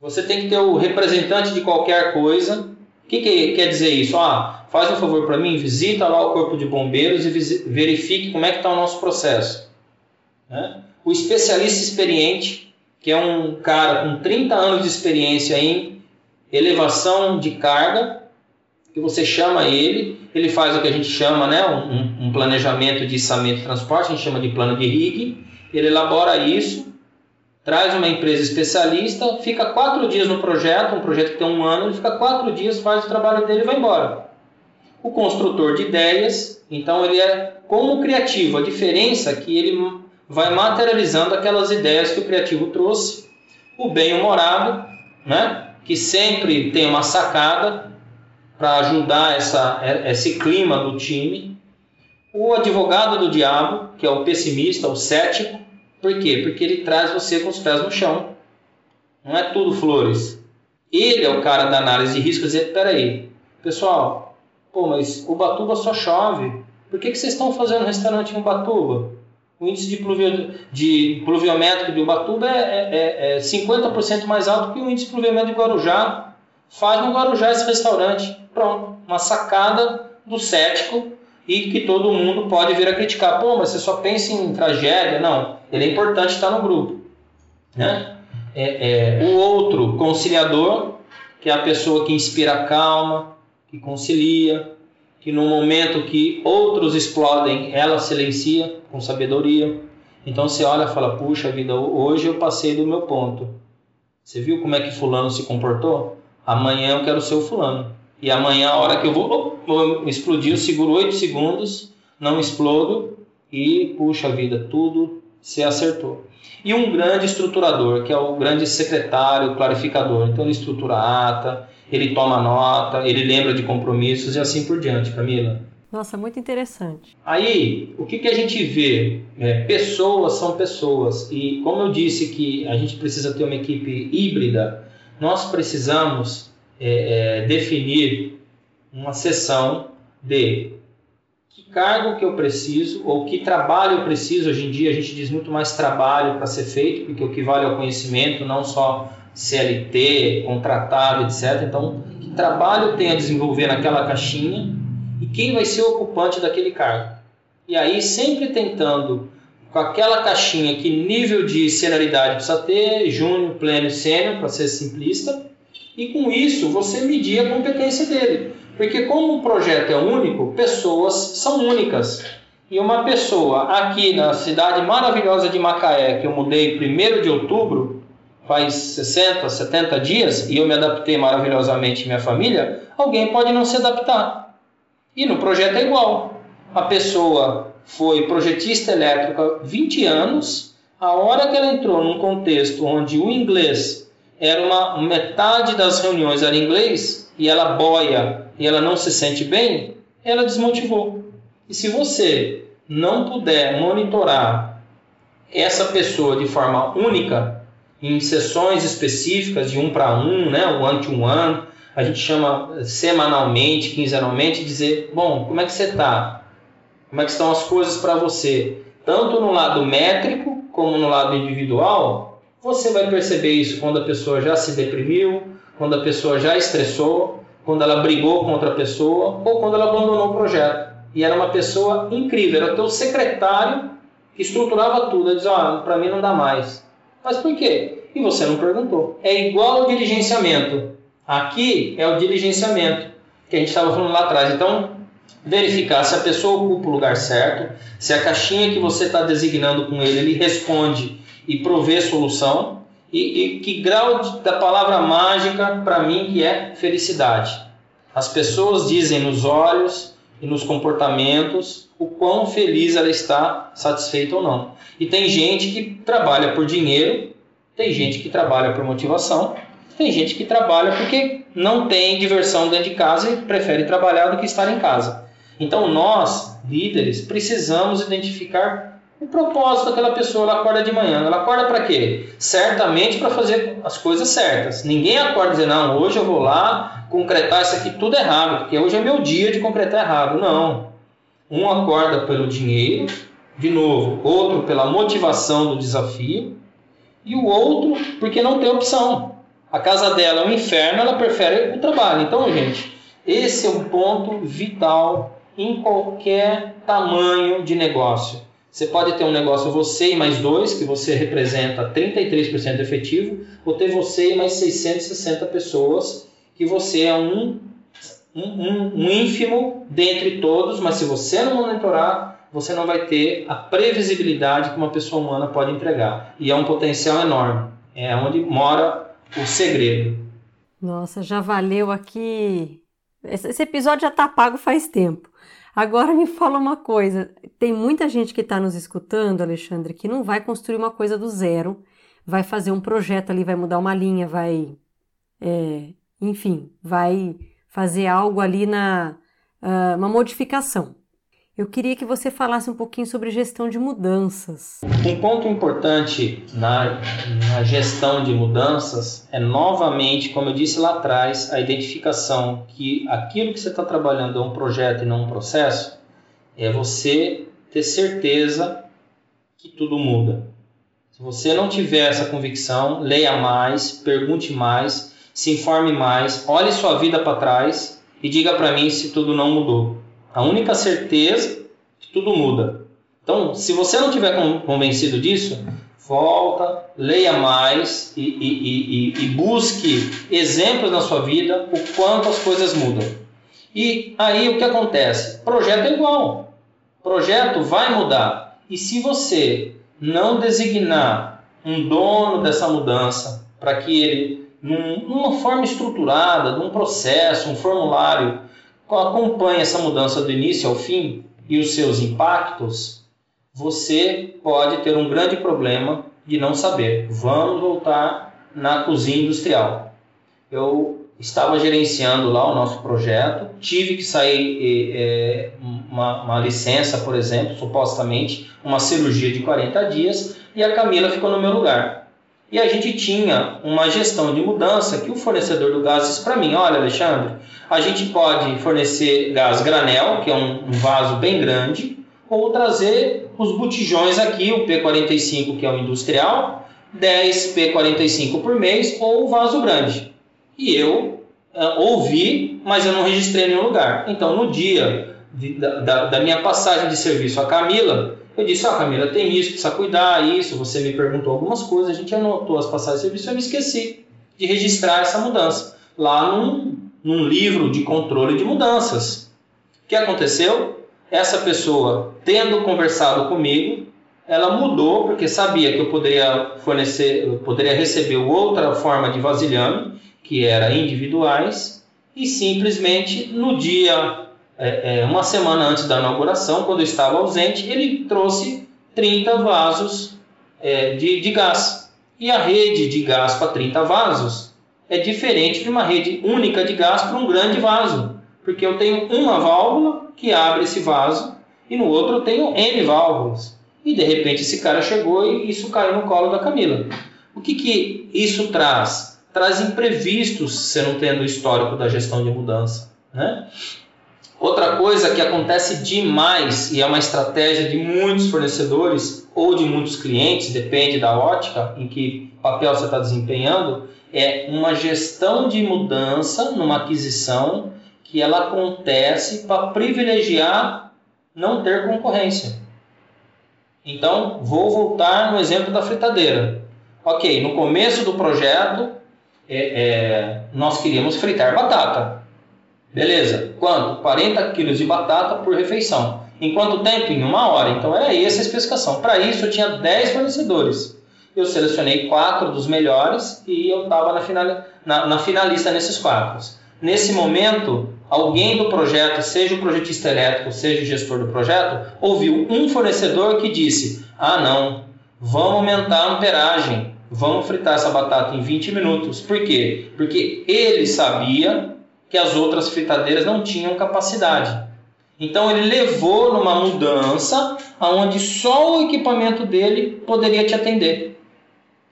Você tem que ter o representante de qualquer coisa. O que, que quer dizer isso? Ah, faz um favor para mim, visita lá o corpo de bombeiros e verifique como é que está o nosso processo. Né? O especialista experiente, que é um cara com 30 anos de experiência em elevação de carga, que você chama ele, ele faz o que a gente chama, né, um, um planejamento de içamento e transporte, a gente chama de plano de rig, ele elabora isso, traz uma empresa especialista, fica quatro dias no projeto, um projeto que tem um ano, ele fica quatro dias, faz o trabalho dele e vai embora. O construtor de ideias, então ele é como criativo, a diferença é que ele vai materializando aquelas ideias que o criativo trouxe, o bem-humorado, né, que sempre tem uma sacada, para ajudar essa, esse clima do time. O advogado do diabo, que é o pessimista, o cético, por quê? Porque ele traz você com os pés no chão. Não é tudo flores. Ele é o cara da análise de risco, dizer, peraí, pessoal, pô, mas Ubatuba só chove. Por que, que vocês estão fazendo restaurante em Ubatuba? O índice de, pluvio, de pluviométrico de Ubatuba é, é, é 50% mais alto que o índice de pluviométrico de Guarujá faz no Guarujá esse restaurante. Pronto, uma sacada do cético e que todo mundo pode vir a criticar. Pô, mas você só pensa em tragédia? Não, ele é importante estar no grupo. Né? É, é, o outro, conciliador, que é a pessoa que inspira calma, que concilia, que no momento que outros explodem, ela silencia com sabedoria. Então você olha e fala: puxa vida, hoje eu passei do meu ponto. Você viu como é que Fulano se comportou? Amanhã eu quero ser o fulano. E amanhã, a hora que eu vou, vou explodir, eu seguro 8 segundos, não explodo e, puxa vida, tudo se acertou. E um grande estruturador, que é o grande secretário, clarificador. Então ele estrutura a ata, ele toma nota, ele lembra de compromissos e assim por diante, Camila. Nossa, muito interessante. Aí, o que, que a gente vê? É, pessoas são pessoas. E como eu disse que a gente precisa ter uma equipe híbrida, nós precisamos é, é, definir uma sessão de que cargo que eu preciso ou que trabalho eu preciso. Hoje em dia a gente diz muito mais trabalho para ser feito, porque o que vale é o conhecimento, não só CLT, contratado, etc. Então, que trabalho tem a desenvolver naquela caixinha e quem vai ser o ocupante daquele cargo. E aí, sempre tentando com aquela caixinha que nível de senioridade precisa ter, júnior, pleno e sênior, para ser simplista, e com isso você medir a competência dele. Porque como o projeto é único, pessoas são únicas. E uma pessoa aqui na cidade maravilhosa de Macaé, que eu mudei 1 de outubro, faz 60, 70 dias, e eu me adaptei maravilhosamente minha família, alguém pode não se adaptar. E no projeto é igual. A pessoa foi projetista elétrica 20 anos, a hora que ela entrou num contexto onde o inglês era uma metade das reuniões era inglês e ela boia e ela não se sente bem, ela desmotivou. E se você não puder monitorar essa pessoa de forma única em sessões específicas de um para um, né, one to one, a gente chama semanalmente, quinzenalmente, dizer, bom, como é que você está? como é que estão as coisas para você, tanto no lado métrico como no lado individual, você vai perceber isso quando a pessoa já se deprimiu, quando a pessoa já estressou, quando ela brigou com outra pessoa ou quando ela abandonou o projeto. E era uma pessoa incrível, era teu secretário que estruturava tudo. Ele dizia, ah, para mim não dá mais. Mas por quê? E você não perguntou. É igual ao diligenciamento. Aqui é o diligenciamento que a gente estava falando lá atrás. Então, verificar se a pessoa ocupa o lugar certo, se a caixinha que você está designando com ele, ele responde e provê solução, e, e que grau de, da palavra mágica para mim que é felicidade. As pessoas dizem nos olhos e nos comportamentos o quão feliz ela está, satisfeita ou não. E tem gente que trabalha por dinheiro Tem gente que trabalha por motivação, tem gente que trabalha porque não tem diversão dentro de casa e prefere trabalhar do que estar em casa. Então nós, líderes, precisamos identificar o propósito daquela pessoa. Ela acorda de manhã. Ela acorda para quê? Certamente para fazer as coisas certas. Ninguém acorda dizendo, não, hoje eu vou lá concretar isso aqui tudo errado, porque hoje é meu dia de concretar errado. Não. Um acorda pelo dinheiro, de novo, outro pela motivação do desafio, e o outro porque não tem opção. A casa dela é um inferno, ela prefere o trabalho. Então, gente, esse é um ponto vital em qualquer tamanho de negócio. Você pode ter um negócio você e mais dois, que você representa 33% efetivo, ou ter você e mais 660 pessoas, que você é um, um, um, um ínfimo dentre todos, mas se você não monitorar, você não vai ter a previsibilidade que uma pessoa humana pode entregar. E é um potencial enorme. É onde mora o segredo. Nossa, já valeu aqui. Esse episódio já está pago faz tempo. Agora me fala uma coisa: tem muita gente que está nos escutando, Alexandre, que não vai construir uma coisa do zero, vai fazer um projeto ali, vai mudar uma linha, vai. É, enfim, vai fazer algo ali na. Uh, uma modificação. Eu queria que você falasse um pouquinho sobre gestão de mudanças. Um ponto importante na, na, gestão de mudanças é novamente, como eu disse lá atrás, a identificação que aquilo que você está trabalhando é um projeto e não um processo, é você ter certeza que tudo muda. Se você não tiver essa convicção, leia mais, pergunte mais, se informe mais, olhe sua vida para trás e diga para mim se tudo não mudou. A única certeza que tudo muda. Então, se você não tiver convencido disso, volta, leia mais e, e, e, e, busque exemplos na sua vida o quanto as coisas mudam. E aí o que acontece? Projeto é igual. Projeto vai mudar. E se você não designar um dono dessa mudança para que ele, num, numa forma estruturada, num processo, um formulário, acompanhe essa mudança do início ao fim e os seus impactos, você pode ter um grande problema de não saber. Vamos voltar na cozinha industrial. Eu estava gerenciando lá o nosso projeto, tive que sair é, uma, uma licença, por exemplo, supostamente uma cirurgia de 40 dias, e a Camila ficou no meu lugar. E a gente tinha uma gestão de mudança que o fornecedor do gás disse para mim: olha, Alexandre, a gente pode fornecer gás granel, que é um, um vaso bem grande, ou trazer os botijões aqui, o P45, que é o industrial, 10 P45 por mês, ou o vaso grande. E eu uh, ouvi, mas eu não registrei em nenhum lugar. Então, no dia de, da, da minha passagem de serviço a Camila, eu disse, ó, oh, Camila, tem isso, precisa cuidar, isso. Você me perguntou algumas coisas, a gente anotou as passagens de serviço, eu me esqueci de registrar essa mudança lá num, num livro de controle de mudanças. O que aconteceu? Essa pessoa, tendo conversado comigo, ela mudou porque sabia que eu poderia fornecer, eu poderia receber outra forma de vasilhame, que era individuais, e simplesmente no dia é, é, uma semana antes da inauguração, quando eu estava ausente, ele trouxe 30 vasos é, de, de gás. E a rede de gás para 30 vasos é diferente de uma rede única de gás para um grande vaso, porque eu tenho uma válvula que abre esse vaso e no outro eu tenho N válvulas. E de repente esse cara chegou e isso caiu no colo da Camila. O que, que isso traz? Traz imprevistos, você não tendo o histórico da gestão de mudança. Né? Outra coisa que acontece demais e é uma estratégia de muitos fornecedores ou de muitos clientes, depende da ótica em que papel você está desempenhando, é uma gestão de mudança numa aquisição que ela acontece para privilegiar não ter concorrência. Então, vou voltar no exemplo da fritadeira. Ok, no começo do projeto, é, é, nós queríamos fritar batata. Beleza. Quanto? 40 quilos de batata por refeição. Em quanto tempo? Em uma hora. Então era essa a especificação. Para isso eu tinha 10 fornecedores. Eu selecionei quatro dos melhores e eu estava na, final, na, na finalista nesses quatro. Nesse momento, alguém do projeto, seja o projetista elétrico, seja o gestor do projeto, ouviu um fornecedor que disse: Ah, não, vamos aumentar a amperagem, vamos fritar essa batata em 20 minutos. Por quê? Porque ele sabia que as outras fritadeiras não tinham capacidade. Então ele levou numa mudança aonde só o equipamento dele poderia te atender.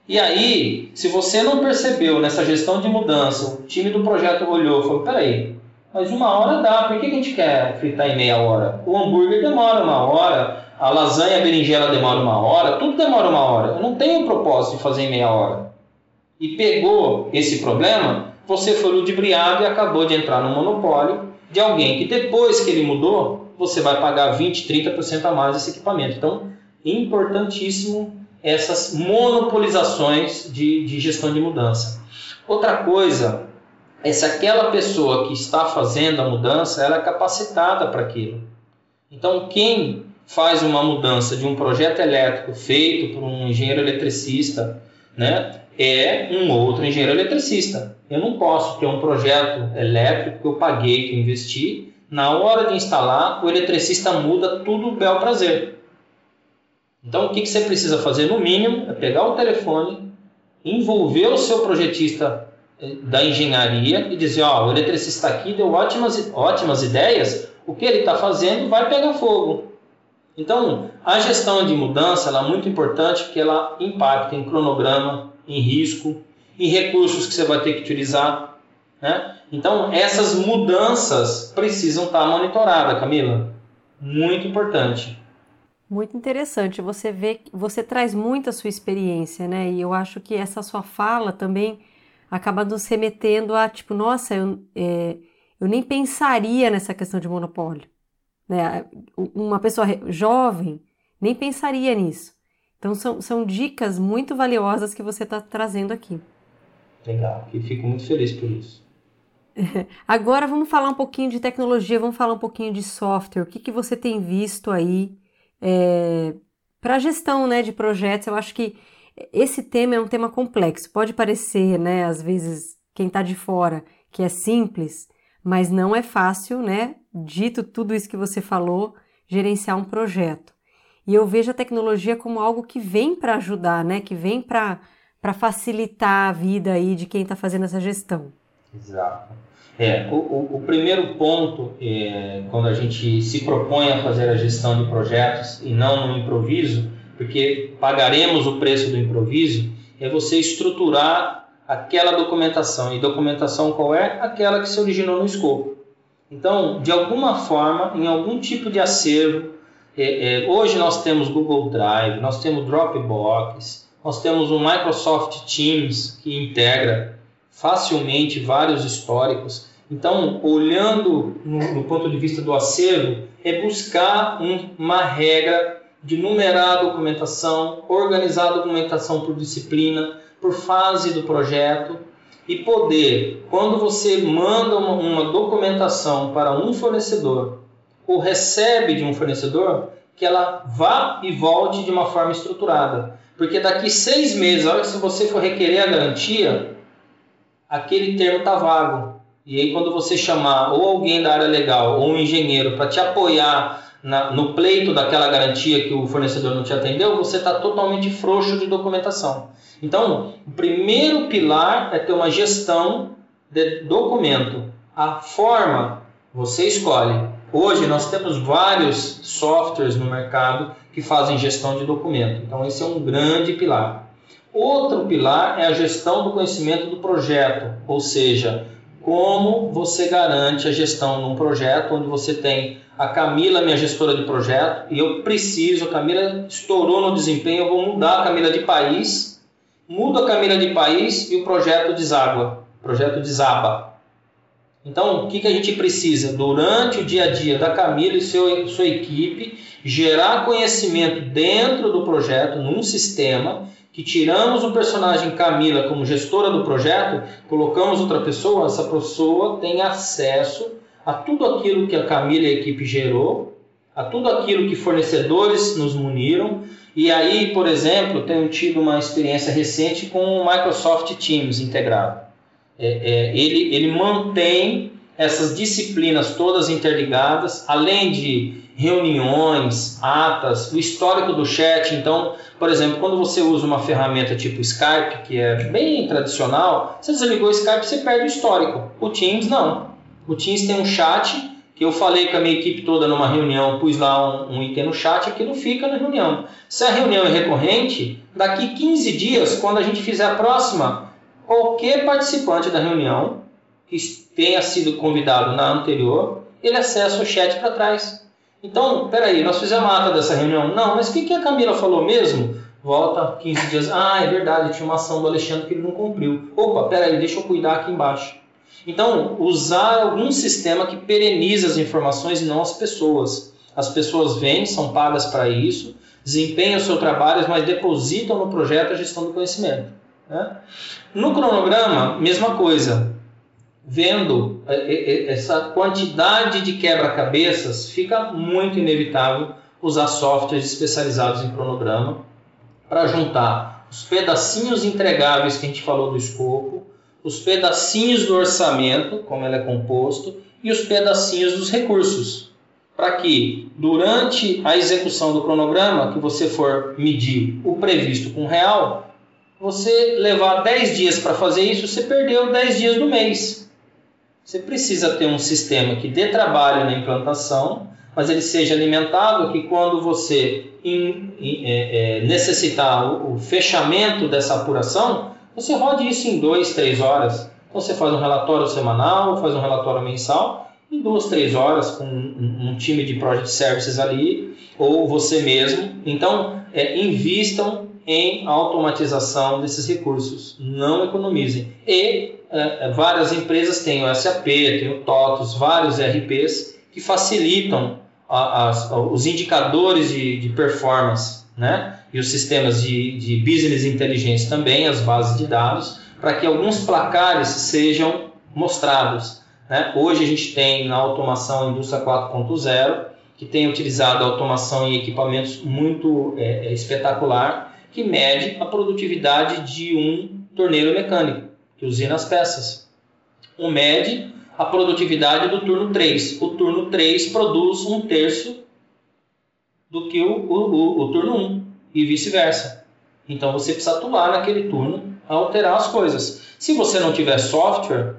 E aí, se você não percebeu nessa gestão de mudança, o time do projeto olhou e falou: peraí, mas uma hora dá, por que a gente quer fritar em meia hora? O hambúrguer demora uma hora, a lasanha a berinjela demora uma hora, tudo demora uma hora. Eu não tenho propósito de fazer em meia hora. E pegou esse problema, você foi ludibriado e acabou de entrar no monopólio de alguém que depois que ele mudou, você vai pagar 20, 30% a mais esse equipamento. Então, importantíssimo essas monopolizações de, de gestão de mudança. Outra coisa é se aquela pessoa que está fazendo a mudança ela é capacitada para aquilo. Então, quem faz uma mudança de um projeto elétrico feito por um engenheiro eletricista, né, é um outro engenheiro eletricista. Eu não posso ter um projeto elétrico que eu paguei, que eu investi, na hora de instalar, o eletricista muda tudo bel prazer. Então, o que, que você precisa fazer, no mínimo, é pegar o telefone, envolver o seu projetista eh, da engenharia e dizer: Ó, o eletricista aqui deu ótimas, ótimas ideias, o que ele está fazendo vai pegar fogo. Então, a gestão de mudança é muito importante porque ela impacta em cronograma, em risco, em recursos que você vai ter que utilizar. Né? Então, essas mudanças precisam estar monitoradas, Camila. Muito importante. Muito interessante. Você vê, você traz muito a sua experiência, né? E eu acho que essa sua fala também acaba nos remetendo a tipo, nossa, eu, é, eu nem pensaria nessa questão de monopólio. Né? Uma pessoa jovem nem pensaria nisso. Então são, são dicas muito valiosas que você está trazendo aqui. Legal, e fico muito feliz por isso. Agora vamos falar um pouquinho de tecnologia, vamos falar um pouquinho de software. O que, que você tem visto aí é, para gestão né, de projetos? Eu acho que esse tema é um tema complexo. Pode parecer, né, às vezes, quem está de fora, que é simples, mas não é fácil, né? Dito tudo isso que você falou, gerenciar um projeto. E eu vejo a tecnologia como algo que vem para ajudar, né? Que vem para facilitar a vida aí de quem está fazendo essa gestão. Exato. É, o, o, primeiro ponto, é, quando a gente se propõe a fazer a gestão de projetos e não no improviso, porque pagaremos o preço do improviso, é você estruturar aquela documentação. E documentação qual é? Aquela que se originou no escopo. Então, de alguma forma, em algum tipo de acervo, é, é, hoje nós temos Google Drive, nós temos Dropbox, nós temos o Microsoft Teams que integra facilmente vários históricos. Então, olhando no, no ponto de vista do acervo, é buscar um, uma regra de numerar a documentação, organizar a documentação por disciplina, por fase do projeto e poder, quando você manda uma, uma documentação para um fornecedor ou recebe de um fornecedor, que ela vá e volte de uma forma estruturada. Porque daqui seis meses, a hora que você for requerer a garantia, aquele termo está vago. E aí, quando você chamar ou alguém da área legal ou um engenheiro para te apoiar na, no pleito daquela garantia que o fornecedor não te atendeu, você está totalmente frouxo de documentação. Então, o primeiro pilar é ter uma gestão de documento. A forma você escolhe. Hoje nós temos vários softwares no mercado que fazem gestão de documento. Então, esse é um grande pilar. Outro pilar é a gestão do conhecimento do projeto, ou seja, como você garante a gestão de um projeto onde você tem a Camila, minha gestora de projeto, e eu preciso, a Camila estourou no desempenho, eu vou mudar a Camila de país muda a Camila de país e o projeto deságua, o projeto desaba. Então, o que, que a gente precisa? Durante o dia a dia da Camila e seu, sua equipe, gerar conhecimento dentro do projeto, num sistema, que tiramos o personagem Camila como gestora do projeto, colocamos outra pessoa, essa pessoa tem acesso a tudo aquilo que a Camila e a equipe gerou, a tudo aquilo que fornecedores nos muniram, e aí, por exemplo, tenho tido uma experiência recente com o Microsoft Teams integrado. É, é, ele, ele mantém essas disciplinas todas interligadas, além de reuniões, atas, o histórico do chat. Então, por exemplo, quando você usa uma ferramenta tipo Skype, que é bem tradicional, você desligou o Skype, você perde o histórico. O Teams não. O Teams tem um chat que eu falei com a minha equipe toda numa reunião, pus lá um, um item no chat, aquilo fica na reunião. Se a reunião é recorrente, daqui 15 dias, quando a gente fizer a próxima, qualquer participante da reunião que tenha sido convidado na anterior, ele acessa o chat para trás. Então, peraí, nós fizemos a ata dessa reunião. Não, mas o que, que a Camila falou mesmo? Volta 15 dias. Ah, é verdade, tinha uma ação do Alexandre que ele não cumpriu. Opa, peraí, deixa eu cuidar aqui embaixo. Então, usar algum sistema que pereniza as informações e não as pessoas. As pessoas vêm, são pagas para isso, desempenham o seu trabalho, mas depositam no projeto a gestão do conhecimento. Né? No cronograma, mesma coisa vendo é, é, é, essa quantidade de quebra-cabeças, fica muito inevitável usar softwares especializados em cronograma para juntar os pedacinhos entregáveis que a gente falou do escopo, os pedacinhos do orçamento, como ele é composto, e os pedacinhos dos recursos, para que durante a execução do cronograma, que você for medir o previsto com real, você levar 10 dias para fazer isso, você perdeu 10 dias do mês. Você precisa ter um sistema que dê trabalho na implantação, mas ele seja alimentado que quando você in, in, é, é, necessitar o, o, fechamento dessa apuração, você rode isso em duas, três horas. Então você faz um relatório semanal, faz um relatório mensal, em duas, três horas com um, um time de project services ali, ou você mesmo. Então, é, invistam em automatização desses recursos, não economizem. E várias empresas têm o SAP, tem o TOTOS, vários ERPs que facilitam os indicadores de, de, performance, né? E os sistemas de, de business intelligence também, as bases de dados, para que alguns placares sejam mostrados. Né? Hoje a gente tem na automação indústria 4.0, que tem utilizado a automação em equipamentos muito é, é, espetacular, que mede a produtividade de um torneiro mecânico que usina as peças. O mede a produtividade do turno 3. O turno 3 produz um terço do que o, o, o turno 1 e vice-versa. Então você precisa atuar naquele turno a alterar as coisas. Se você não tiver software,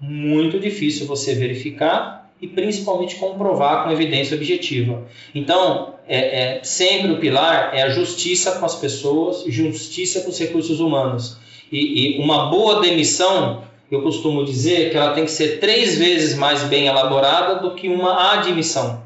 muito difícil você verificar e principalmente comprovar com evidência objetiva. Então, é, é, sempre o pilar é a justiça com as pessoas, justiça com os recursos humanos. E, e uma boa demissão, eu costumo dizer que ela tem que ser três vezes mais bem elaborada do que uma admissão.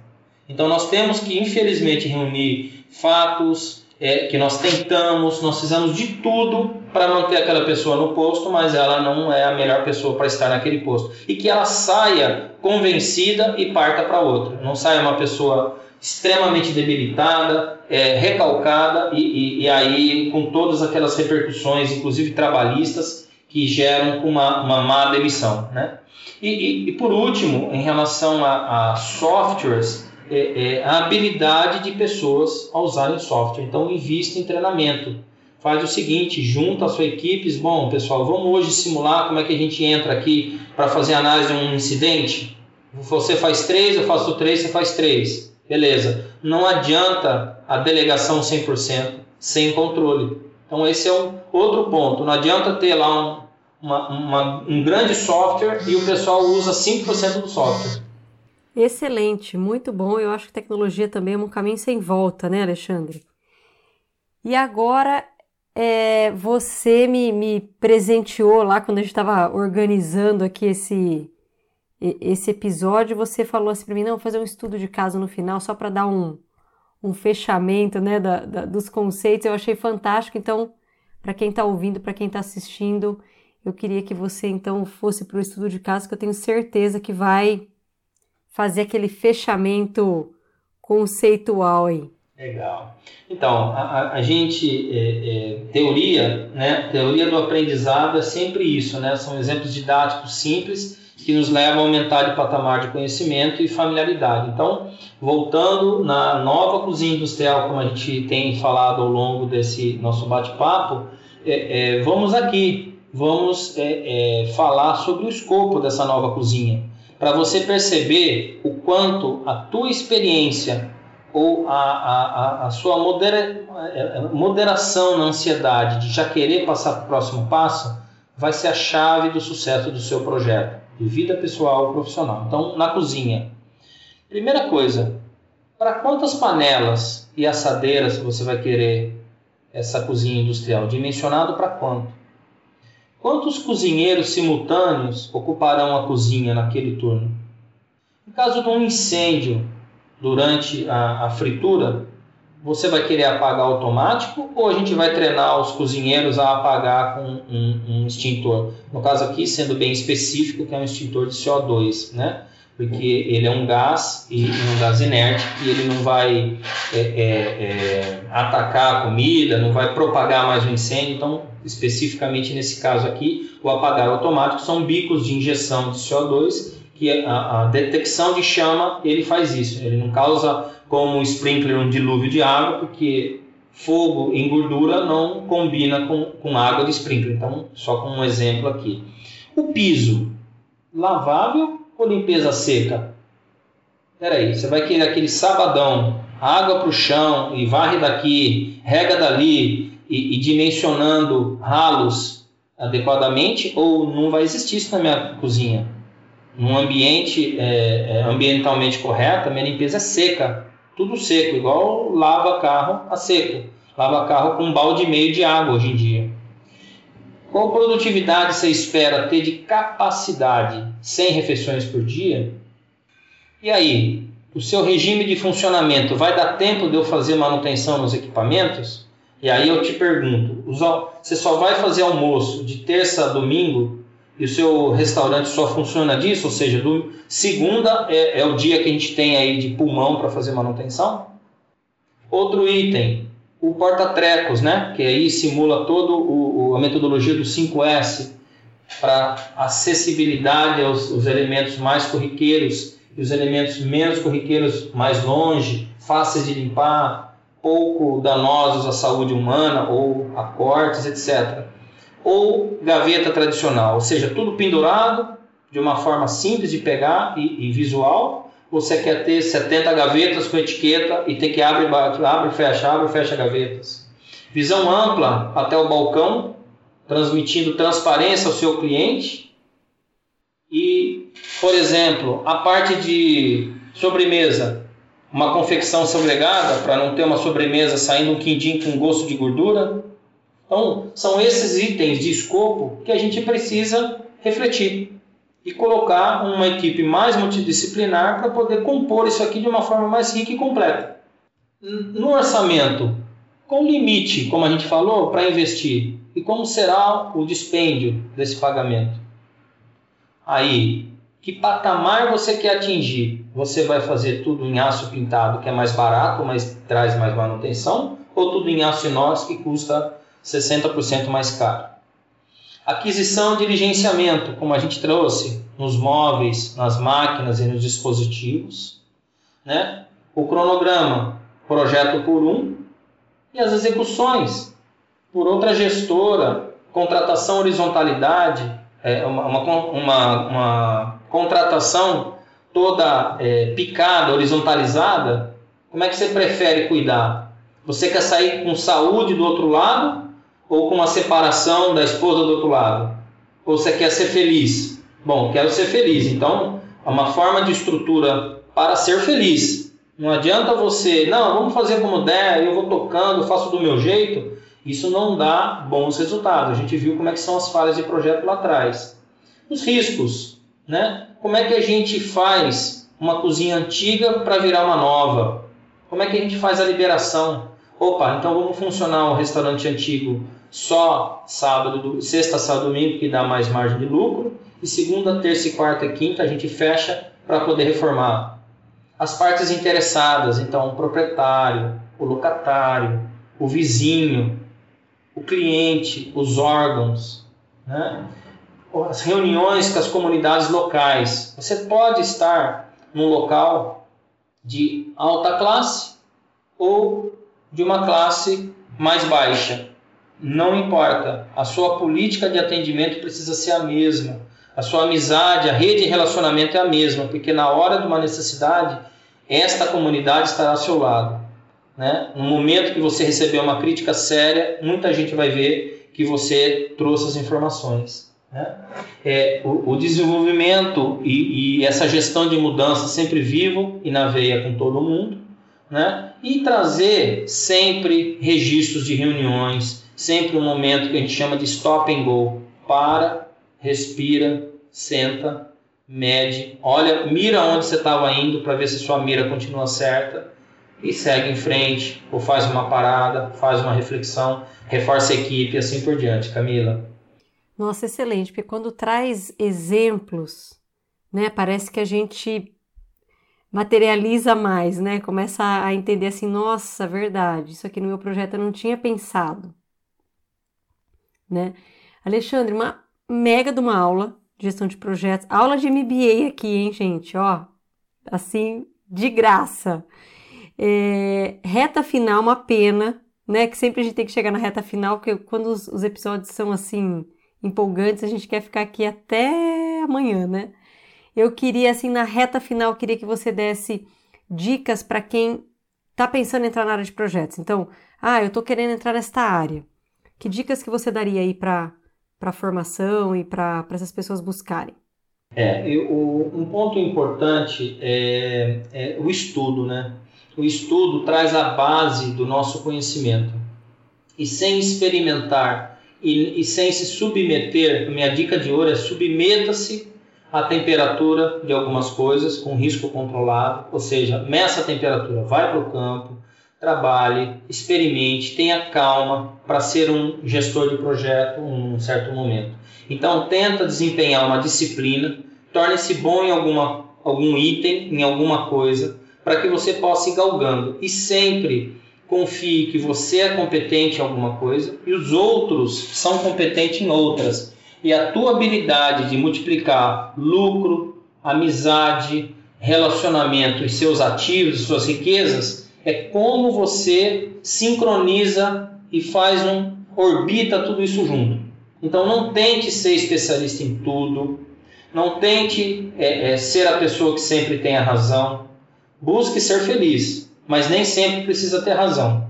Então nós temos que, infelizmente, reunir fatos, é, que nós tentamos, nós fizemos de tudo para manter aquela pessoa no posto, mas ela não é a melhor pessoa para estar naquele posto. E que ela saia convencida e parta para outra. Não saia uma pessoa extremamente debilitada, é, recalcada e, e, e, aí com todas aquelas repercussões, inclusive trabalhistas, que geram uma, uma má demissão. Né? E, e por último, em relação a, a softwares, é, é, a habilidade de pessoas a usarem software. Então, invista em treinamento. Faz o seguinte, junta a sua equipe, bom pessoal, vamos hoje simular como é que a gente entra aqui para fazer análise de um incidente. Você faz três, eu faço três, você faz três. Beleza. Não adianta a delegação 100% sem controle. Então, esse é um outro ponto. Não adianta ter lá um, uma, uma, um grande software e o pessoal usa 5% do software. Excelente, muito bom. Eu acho que tecnologia também é um caminho sem volta, né, Alexandre? E agora, é, você me, me presenteou lá quando a gente estava organizando aqui esse, esse episódio, você falou assim para mim, não, vou fazer um estudo de caso no final só para dar um, um fechamento né, da, da, dos conceitos. Eu achei fantástico. Então, para quem está ouvindo, para quem está assistindo, eu queria que você então fosse para o estudo de caso, que eu tenho certeza que vai fazer aquele fechamento conceitual aí. Legal. Então, a, a gente, é, é, teoria, né? Teoria do aprendizado é sempre isso, né? São exemplos didáticos simples que nos levam a aumentar de patamar de conhecimento e familiaridade. Então, voltando na nova cozinha industrial, como a gente tem falado ao longo desse nosso bate-papo, é, é, vamos aqui, vamos é, é, falar sobre o escopo dessa nova cozinha, para você perceber o quanto a tua experiência ou a, a, a sua modera, é, moderação na ansiedade de já querer passar para o próximo passo vai ser a chave do sucesso do seu projeto, de vida pessoal ou profissional. Então, na cozinha, primeira coisa, para quantas panelas e assadeiras você vai querer essa cozinha industrial? Dimensionado para quanto? Quantos cozinheiros simultâneos ocuparão a cozinha naquele turno? Em caso de um incêndio durante a, a fritura, você vai querer apagar automático ou a gente vai treinar os cozinheiros a apagar com um, um, extintor? No caso aqui, sendo bem específico, que é um extintor de CO2, né? Porque ele é um gás e um gás inerte e ele não vai é, é, é, atacar a comida, não vai propagar mais o incêndio. Então, especificamente nesse caso aqui, o apagar automático são bicos de injeção de CO2 que a, a detecção de chama ele faz isso. Ele não causa como um sprinkler um dilúvio de água, porque fogo em gordura não combina com, com água de sprinkler. Então, só com um exemplo aqui. O piso, lavável ou limpeza seca? Peraí, você vai querer aquele sabadão, água para o chão e varre daqui, rega dali e, e dimensionando ralos adequadamente ou não vai existir isso na minha cozinha? Num ambiente é, é, ambientalmente correto, a minha limpeza é seca, tudo seco, igual lava carro a seco, lava carro com um balde e meio de água hoje em dia. Qual produtividade você espera ter de capacidade 100 refeições por dia? E aí, o seu regime de funcionamento vai dar tempo de eu fazer manutenção nos equipamentos? E aí eu te pergunto, você só vai fazer almoço de terça a domingo e o seu restaurante só funciona disso, ou seja, do, segunda é, é o dia que a gente tem aí de pulmão para fazer manutenção. Outro item, o porta-trecos, né? que aí simula toda a metodologia do 5S para acessibilidade aos, aos elementos mais corriqueiros e os elementos menos corriqueiros mais longe, fáceis de limpar, pouco danosos à saúde humana ou a cortes, etc ou gaveta tradicional, ou seja, tudo pendurado de uma forma simples de pegar e, e visual. Você quer ter 70 gavetas com etiqueta e ter que abre, abre, fecha, abre, fecha gavetas. Visão ampla até o balcão, transmitindo transparência ao seu cliente. E, por exemplo, a parte de sobremesa, uma confecção segregada para não ter uma sobremesa saindo um quindim com gosto de gordura então, são esses itens de escopo que a gente precisa refletir e colocar uma equipe mais multidisciplinar para poder compor isso aqui de uma forma mais rica e completa. No orçamento, com limite, como a gente falou, para investir e como será o dispêndio desse pagamento. Aí, que patamar você quer atingir? Você vai fazer tudo em aço pintado, que é mais barato, mas traz mais manutenção, ou tudo em aço inox que custa 60% mais caro. Aquisição e diligenciamento, como a gente trouxe nos móveis, nas máquinas e nos dispositivos. Né? O cronograma, projeto por um, e as execuções por outra gestora, contratação horizontalidade, é, uma, uma, uma, uma contratação toda é, picada, horizontalizada, como é que você prefere cuidar? Você quer sair com saúde do outro lado ou com uma separação da esposa do outro lado? Ou você quer ser feliz? Bom, quero ser feliz. Então, é uma forma de estrutura para ser feliz. Não adianta você, não, vamos fazer como der, eu vou tocando, faço do meu jeito. Isso não dá bons resultados. A gente viu como é que são as falhas de projeto lá atrás. Os riscos, né? Como é que a gente faz uma cozinha antiga para virar uma nova? Como é que a gente faz a liberação? Opa, então vamos funcionar o restaurante antigo só sábado, sexta, sábado, domingo, que dá mais margem de lucro, e segunda, terça, quarta e quinta a gente fecha para poder reformar. As partes interessadas, então o proprietário, o locatário, o vizinho, o cliente, os órgãos, né? as reuniões com as comunidades locais. Você pode estar num local de alta classe ou de uma classe mais baixa. Não importa, a sua política de atendimento precisa ser a mesma. A sua amizade, a rede de relacionamento é a mesma, porque na hora de uma necessidade esta comunidade estará ao seu lado. Né? No momento que você receber uma crítica séria, muita gente vai ver que você trouxe as informações. Né? É, o, o, desenvolvimento e, e, essa gestão de mudança sempre vivo e na veia com todo mundo. Né? E trazer sempre registros de reuniões, sempre um momento que a gente chama de stop and go. Para, respira, senta, mede, olha, mira onde você estava indo para ver se sua mira continua certa e segue em frente, ou faz uma parada, faz uma reflexão, reforça a equipe e assim por diante. Camila. Nossa, excelente, porque quando traz exemplos, né, parece que a gente materializa mais, né? Começa a entender assim, nossa, verdade, isso aqui no meu projeto eu não tinha pensado, né? Alexandre, uma mega de uma aula de gestão de projetos, aula de MBA aqui, hein, gente, ó, assim, de graça. É, reta final, uma pena, né? Que sempre a gente tem que chegar na reta final, porque quando os, os episódios são assim empolgantes, a gente quer ficar aqui até amanhã, né? Eu queria, assim, na reta final, queria que você desse dicas para quem está pensando em entrar na área de projetos. Então, ah, eu estou querendo entrar nesta área. Que dicas que você daria aí para a formação e para essas pessoas buscarem? É, eu, um ponto importante é, é o estudo, né? o estudo traz a base do nosso conhecimento. E sem experimentar e, e sem se submeter, minha dica de ouro é submeta-se à temperatura de algumas coisas com risco controlado, ou seja, meça a temperatura, vai para o campo, trabalhe, experimente, tenha calma para ser um gestor de projeto em um certo momento. Então tenta desempenhar uma disciplina, torne-se bom em alguma, algum item, em alguma coisa, para que você possa ir galgando. E sempre confie que você é competente em alguma coisa e os outros são competentes em outras. E a tua habilidade de multiplicar lucro, amizade, relacionamento e seus ativos, suas riquezas, é como você sincroniza e faz um orbita tudo isso junto. Então não tente ser especialista em tudo, não tente é, é, ser a pessoa que sempre tem a razão. Busque ser feliz, mas nem sempre precisa ter razão.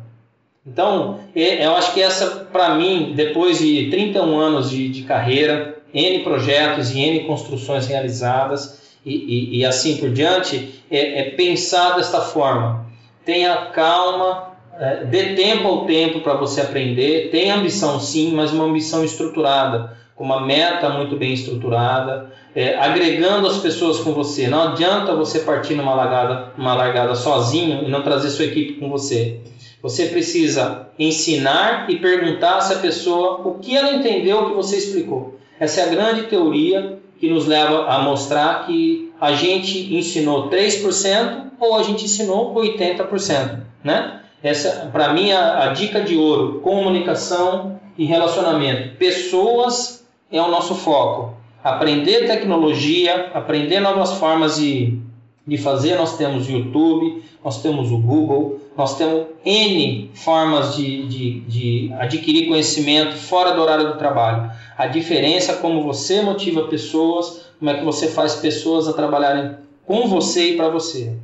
Então, eu acho que essa, para mim, depois de 31 anos de, de, carreira, N projetos e N construções realizadas e, e, e assim por diante, é, é, pensar desta forma. Tenha calma, é, dê tempo ao tempo para você aprender, tenha ambição sim, mas uma ambição estruturada, com uma meta muito bem estruturada, é, agregando as pessoas com você. Não adianta você partir numa largada, uma largada sozinho e não trazer sua equipe com você. Você precisa ensinar e perguntar se a pessoa o que ela entendeu que você explicou. Essa é a grande teoria que nos leva a mostrar que a gente ensinou 3% ou a gente ensinou 80%, né? Essa, para mim, a, a dica de ouro: comunicação e relacionamento. Pessoas é o nosso foco aprender tecnologia, aprender novas formas de, de fazer. Nós temos o YouTube, nós temos o Google, nós temos N formas de, de, de adquirir conhecimento fora do horário do trabalho. A diferença é como você motiva pessoas, como é que você faz pessoas a trabalharem com você e para você.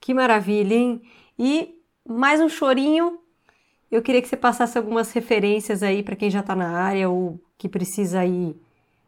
Que maravilha, hein? E mais um chorinho. Eu queria que você passasse algumas referências aí para quem já está na área ou que precisa ir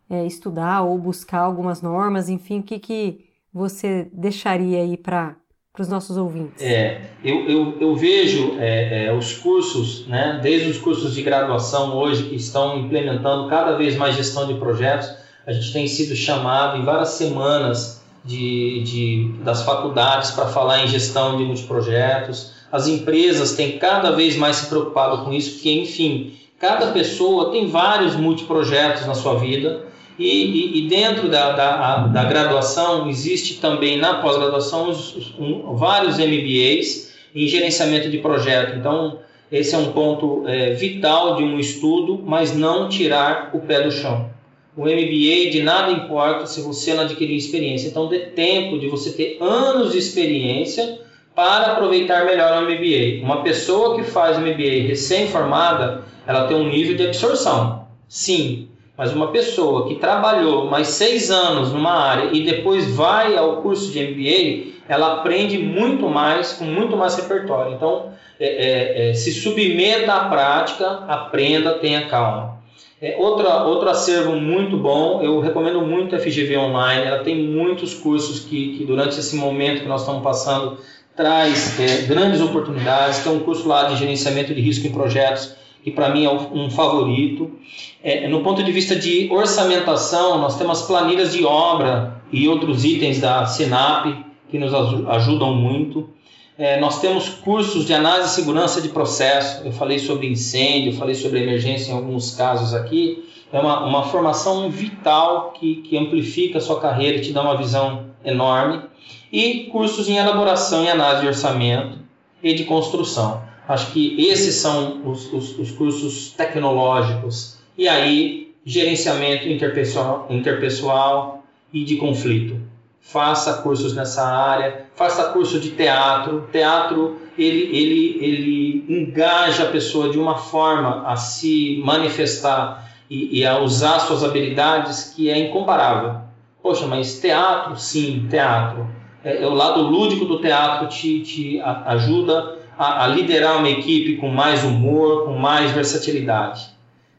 é, estudar ou buscar algumas normas, enfim, o que, que você deixaria aí para os nossos ouvintes? É, eu, eu, eu vejo é, é, os cursos, né, desde os cursos de graduação hoje que estão implementando cada vez mais gestão de projetos, a gente tem sido chamado em várias semanas de, de, das faculdades para falar em gestão de multiprojetos. As empresas têm cada vez mais se preocupado com isso, porque, enfim, cada pessoa tem vários multiprojetos na sua vida e, e, e dentro da, da, da, graduação, existe também na pós-graduação um, vários MBAs em gerenciamento de projeto. Então, esse é um ponto é, vital de um estudo, mas não tirar o pé do chão. O MBA de nada importa se você não adquirir experiência. Então, dê tempo de você ter anos de experiência para aproveitar melhor o MBA. Uma pessoa que faz MBA recém-formada, ela tem um nível de absorção. Sim, Mas uma pessoa que trabalhou mais seis anos numa área e depois vai ao curso de MBA, ela aprende muito mais, com muito mais repertório. Então, é, é, é, se submeta à prática, aprenda, tenha calma. É, outra, outro acervo muito bom, eu recomendo muito a FGV Online, ela tem muitos cursos que, que durante esse momento que nós estamos passando traz é, grandes oportunidades, tem um curso lá de gerenciamento de risco em projetos, que para mim é um favorito. É, no ponto de vista de orçamentação, nós temos planilhas de obra e outros itens da Sinap que nos ajudam muito. É, nós temos cursos de análise e segurança de processo. Eu falei sobre incêndio, falei sobre emergência em alguns casos aqui. É uma, uma formação vital que, que amplifica a sua carreira e te dá uma visão enorme. E cursos em elaboração e análise de orçamento e de construção. Acho que esses são os, os, os cursos tecnológicos. E aí, gerenciamento interpessoal, interpessoal e de conflito. Faça cursos nessa área, faça curso de teatro. Teatro ele, ele, ele engaja a pessoa de uma forma a se manifestar e, e a usar suas habilidades que é incomparável. Poxa, mas teatro, sim, teatro. É, é o lado lúdico do teatro te, te ajuda a, a liderar uma equipe com mais humor, com mais versatilidade.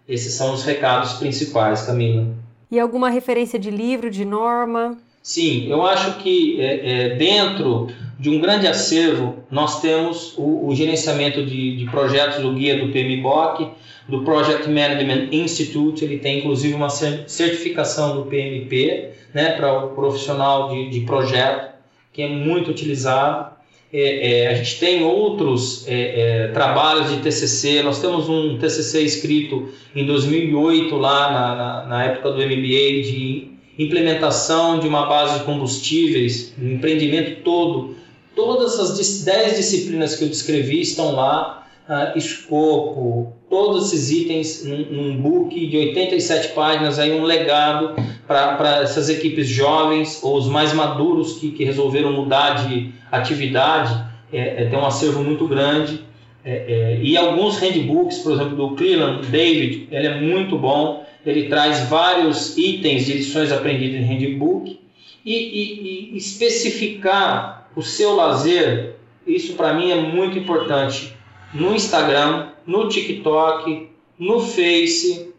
Esses são os recados principais, Camila. E alguma referência de livro, de norma? Sim, eu acho que é, é, dentro de um grande acervo nós temos o, o gerenciamento de, de, projetos do guia do PMBOK, do Project Management Institute, ele tem inclusive uma certificação do PMP né, para o profissional de, de projeto, que é muito utilizado. É, é, a gente tem outros é, é trabalhos de TCC. Nós temos um TCC escrito em 2008 lá na, na, na, época do MBA de implementação de uma base de combustíveis, o empreendimento todo. Todas as 10 disciplinas que eu descrevi estão lá. Uh, escopo, todos esses itens num, book de 87 páginas, aí um legado para essas equipes jovens ou os mais maduros que, que resolveram mudar de atividade, é, é, tem um acervo muito grande. É, é, e alguns handbooks, por exemplo, do Cleland David, ele é muito bom. Ele traz vários itens de lições aprendidas em handbook e, e, e especificar o seu lazer. Isso para mim é muito importante. No Instagram, no TikTok, no Face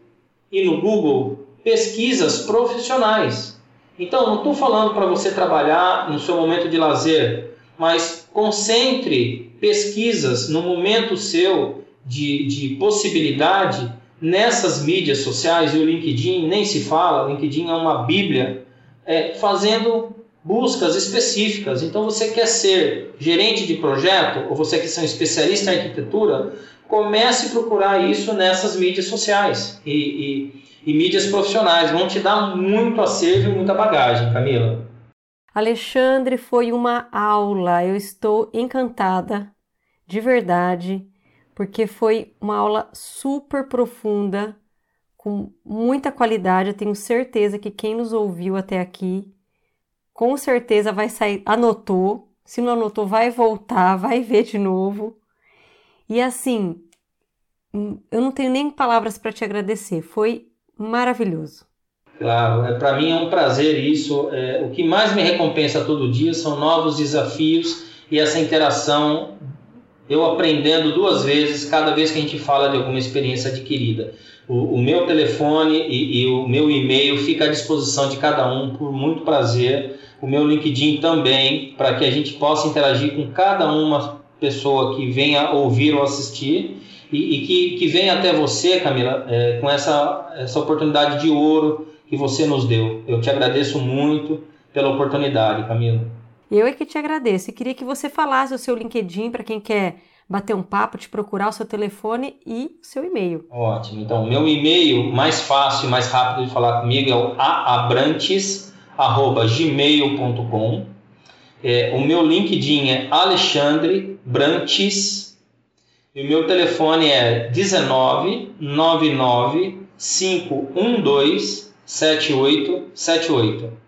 e no Google, pesquisas profissionais. Então, não estou falando para você trabalhar no seu momento de lazer, mas concentre pesquisas no momento seu de, de possibilidade nessas mídias sociais, e o LinkedIn nem se fala, o LinkedIn é uma bíblia, é, fazendo buscas específicas. Então, você quer ser gerente de projeto, ou você quer ser um especialista em arquitetura, comece a procurar isso nessas mídias sociais e, e, e mídias profissionais. Vão te dar muito acervo e muita bagagem, Camila. Alexandre, foi uma aula. Eu estou encantada, de verdade, porque foi uma aula super profunda, com muita qualidade. Eu tenho certeza que quem nos ouviu até aqui, com certeza vai sair, anotou. Se não anotou, vai voltar, vai ver de novo. E assim, eu não tenho nem palavras para te agradecer. Foi maravilhoso. Claro, é, para mim é um prazer isso. É, o que mais me recompensa todo dia são novos desafios e essa interação, eu aprendendo duas vezes cada vez que a gente fala de alguma experiência adquirida. O, o meu telefone e, e, o meu e-mail fica à disposição de cada um por muito prazer. O meu LinkedIn também, para que a gente possa interagir com cada uma pessoa que venha ouvir ou assistir e, e que, que venha até você, Camila, é, com essa, essa oportunidade de ouro que você nos deu. Eu te agradeço muito pela oportunidade, Camila. Eu é que te agradeço e queria que você falasse o seu LinkedIn para quem quer bater um papo, te procurar o seu telefone e o seu e-mail. Ótimo. Então, meu e-mail mais fácil e mais rápido de falar comigo é o aabrantes@gmail.com. É, o meu LinkedIn é Alexandre Brantes e o meu telefone é 19 99 512 7878.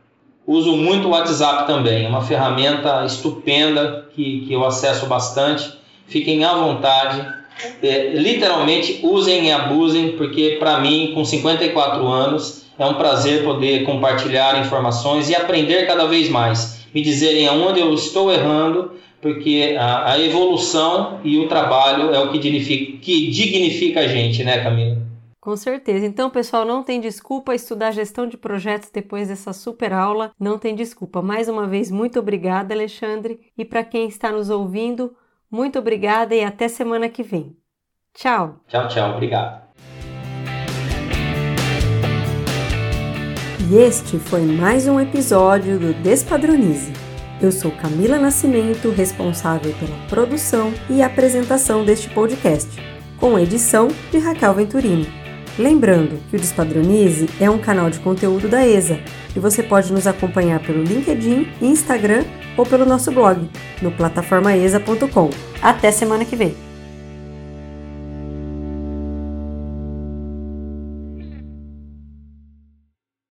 Uso muito o WhatsApp também, é uma ferramenta estupenda que, que eu acesso bastante. Fiquem à vontade é, literalmente usem e abusem, porque para mim, com 54 anos, é um prazer poder compartilhar informações e aprender cada vez mais. Me dizerem aonde eu estou errando, porque a, a evolução e o trabalho é o que dignifica, que dignifica a gente, né, Camila? Com certeza. Então, pessoal, não tem desculpa estudar gestão de projetos depois dessa super aula. Não tem desculpa. Mais uma vez, muito obrigada, Alexandre. E para quem está nos ouvindo, muito obrigada e até semana que vem. Tchau. Tchau, tchau. Obrigado. E este foi mais um episódio do Despadronize. Eu sou Camila Nascimento, responsável pela produção e apresentação deste podcast, com edição de Raquel Venturini. Lembrando que o Despadronize é um canal de conteúdo da ESA e você pode nos acompanhar pelo LinkedIn, Instagram ou pelo nosso blog no plataformaesa.com. Até semana que vem!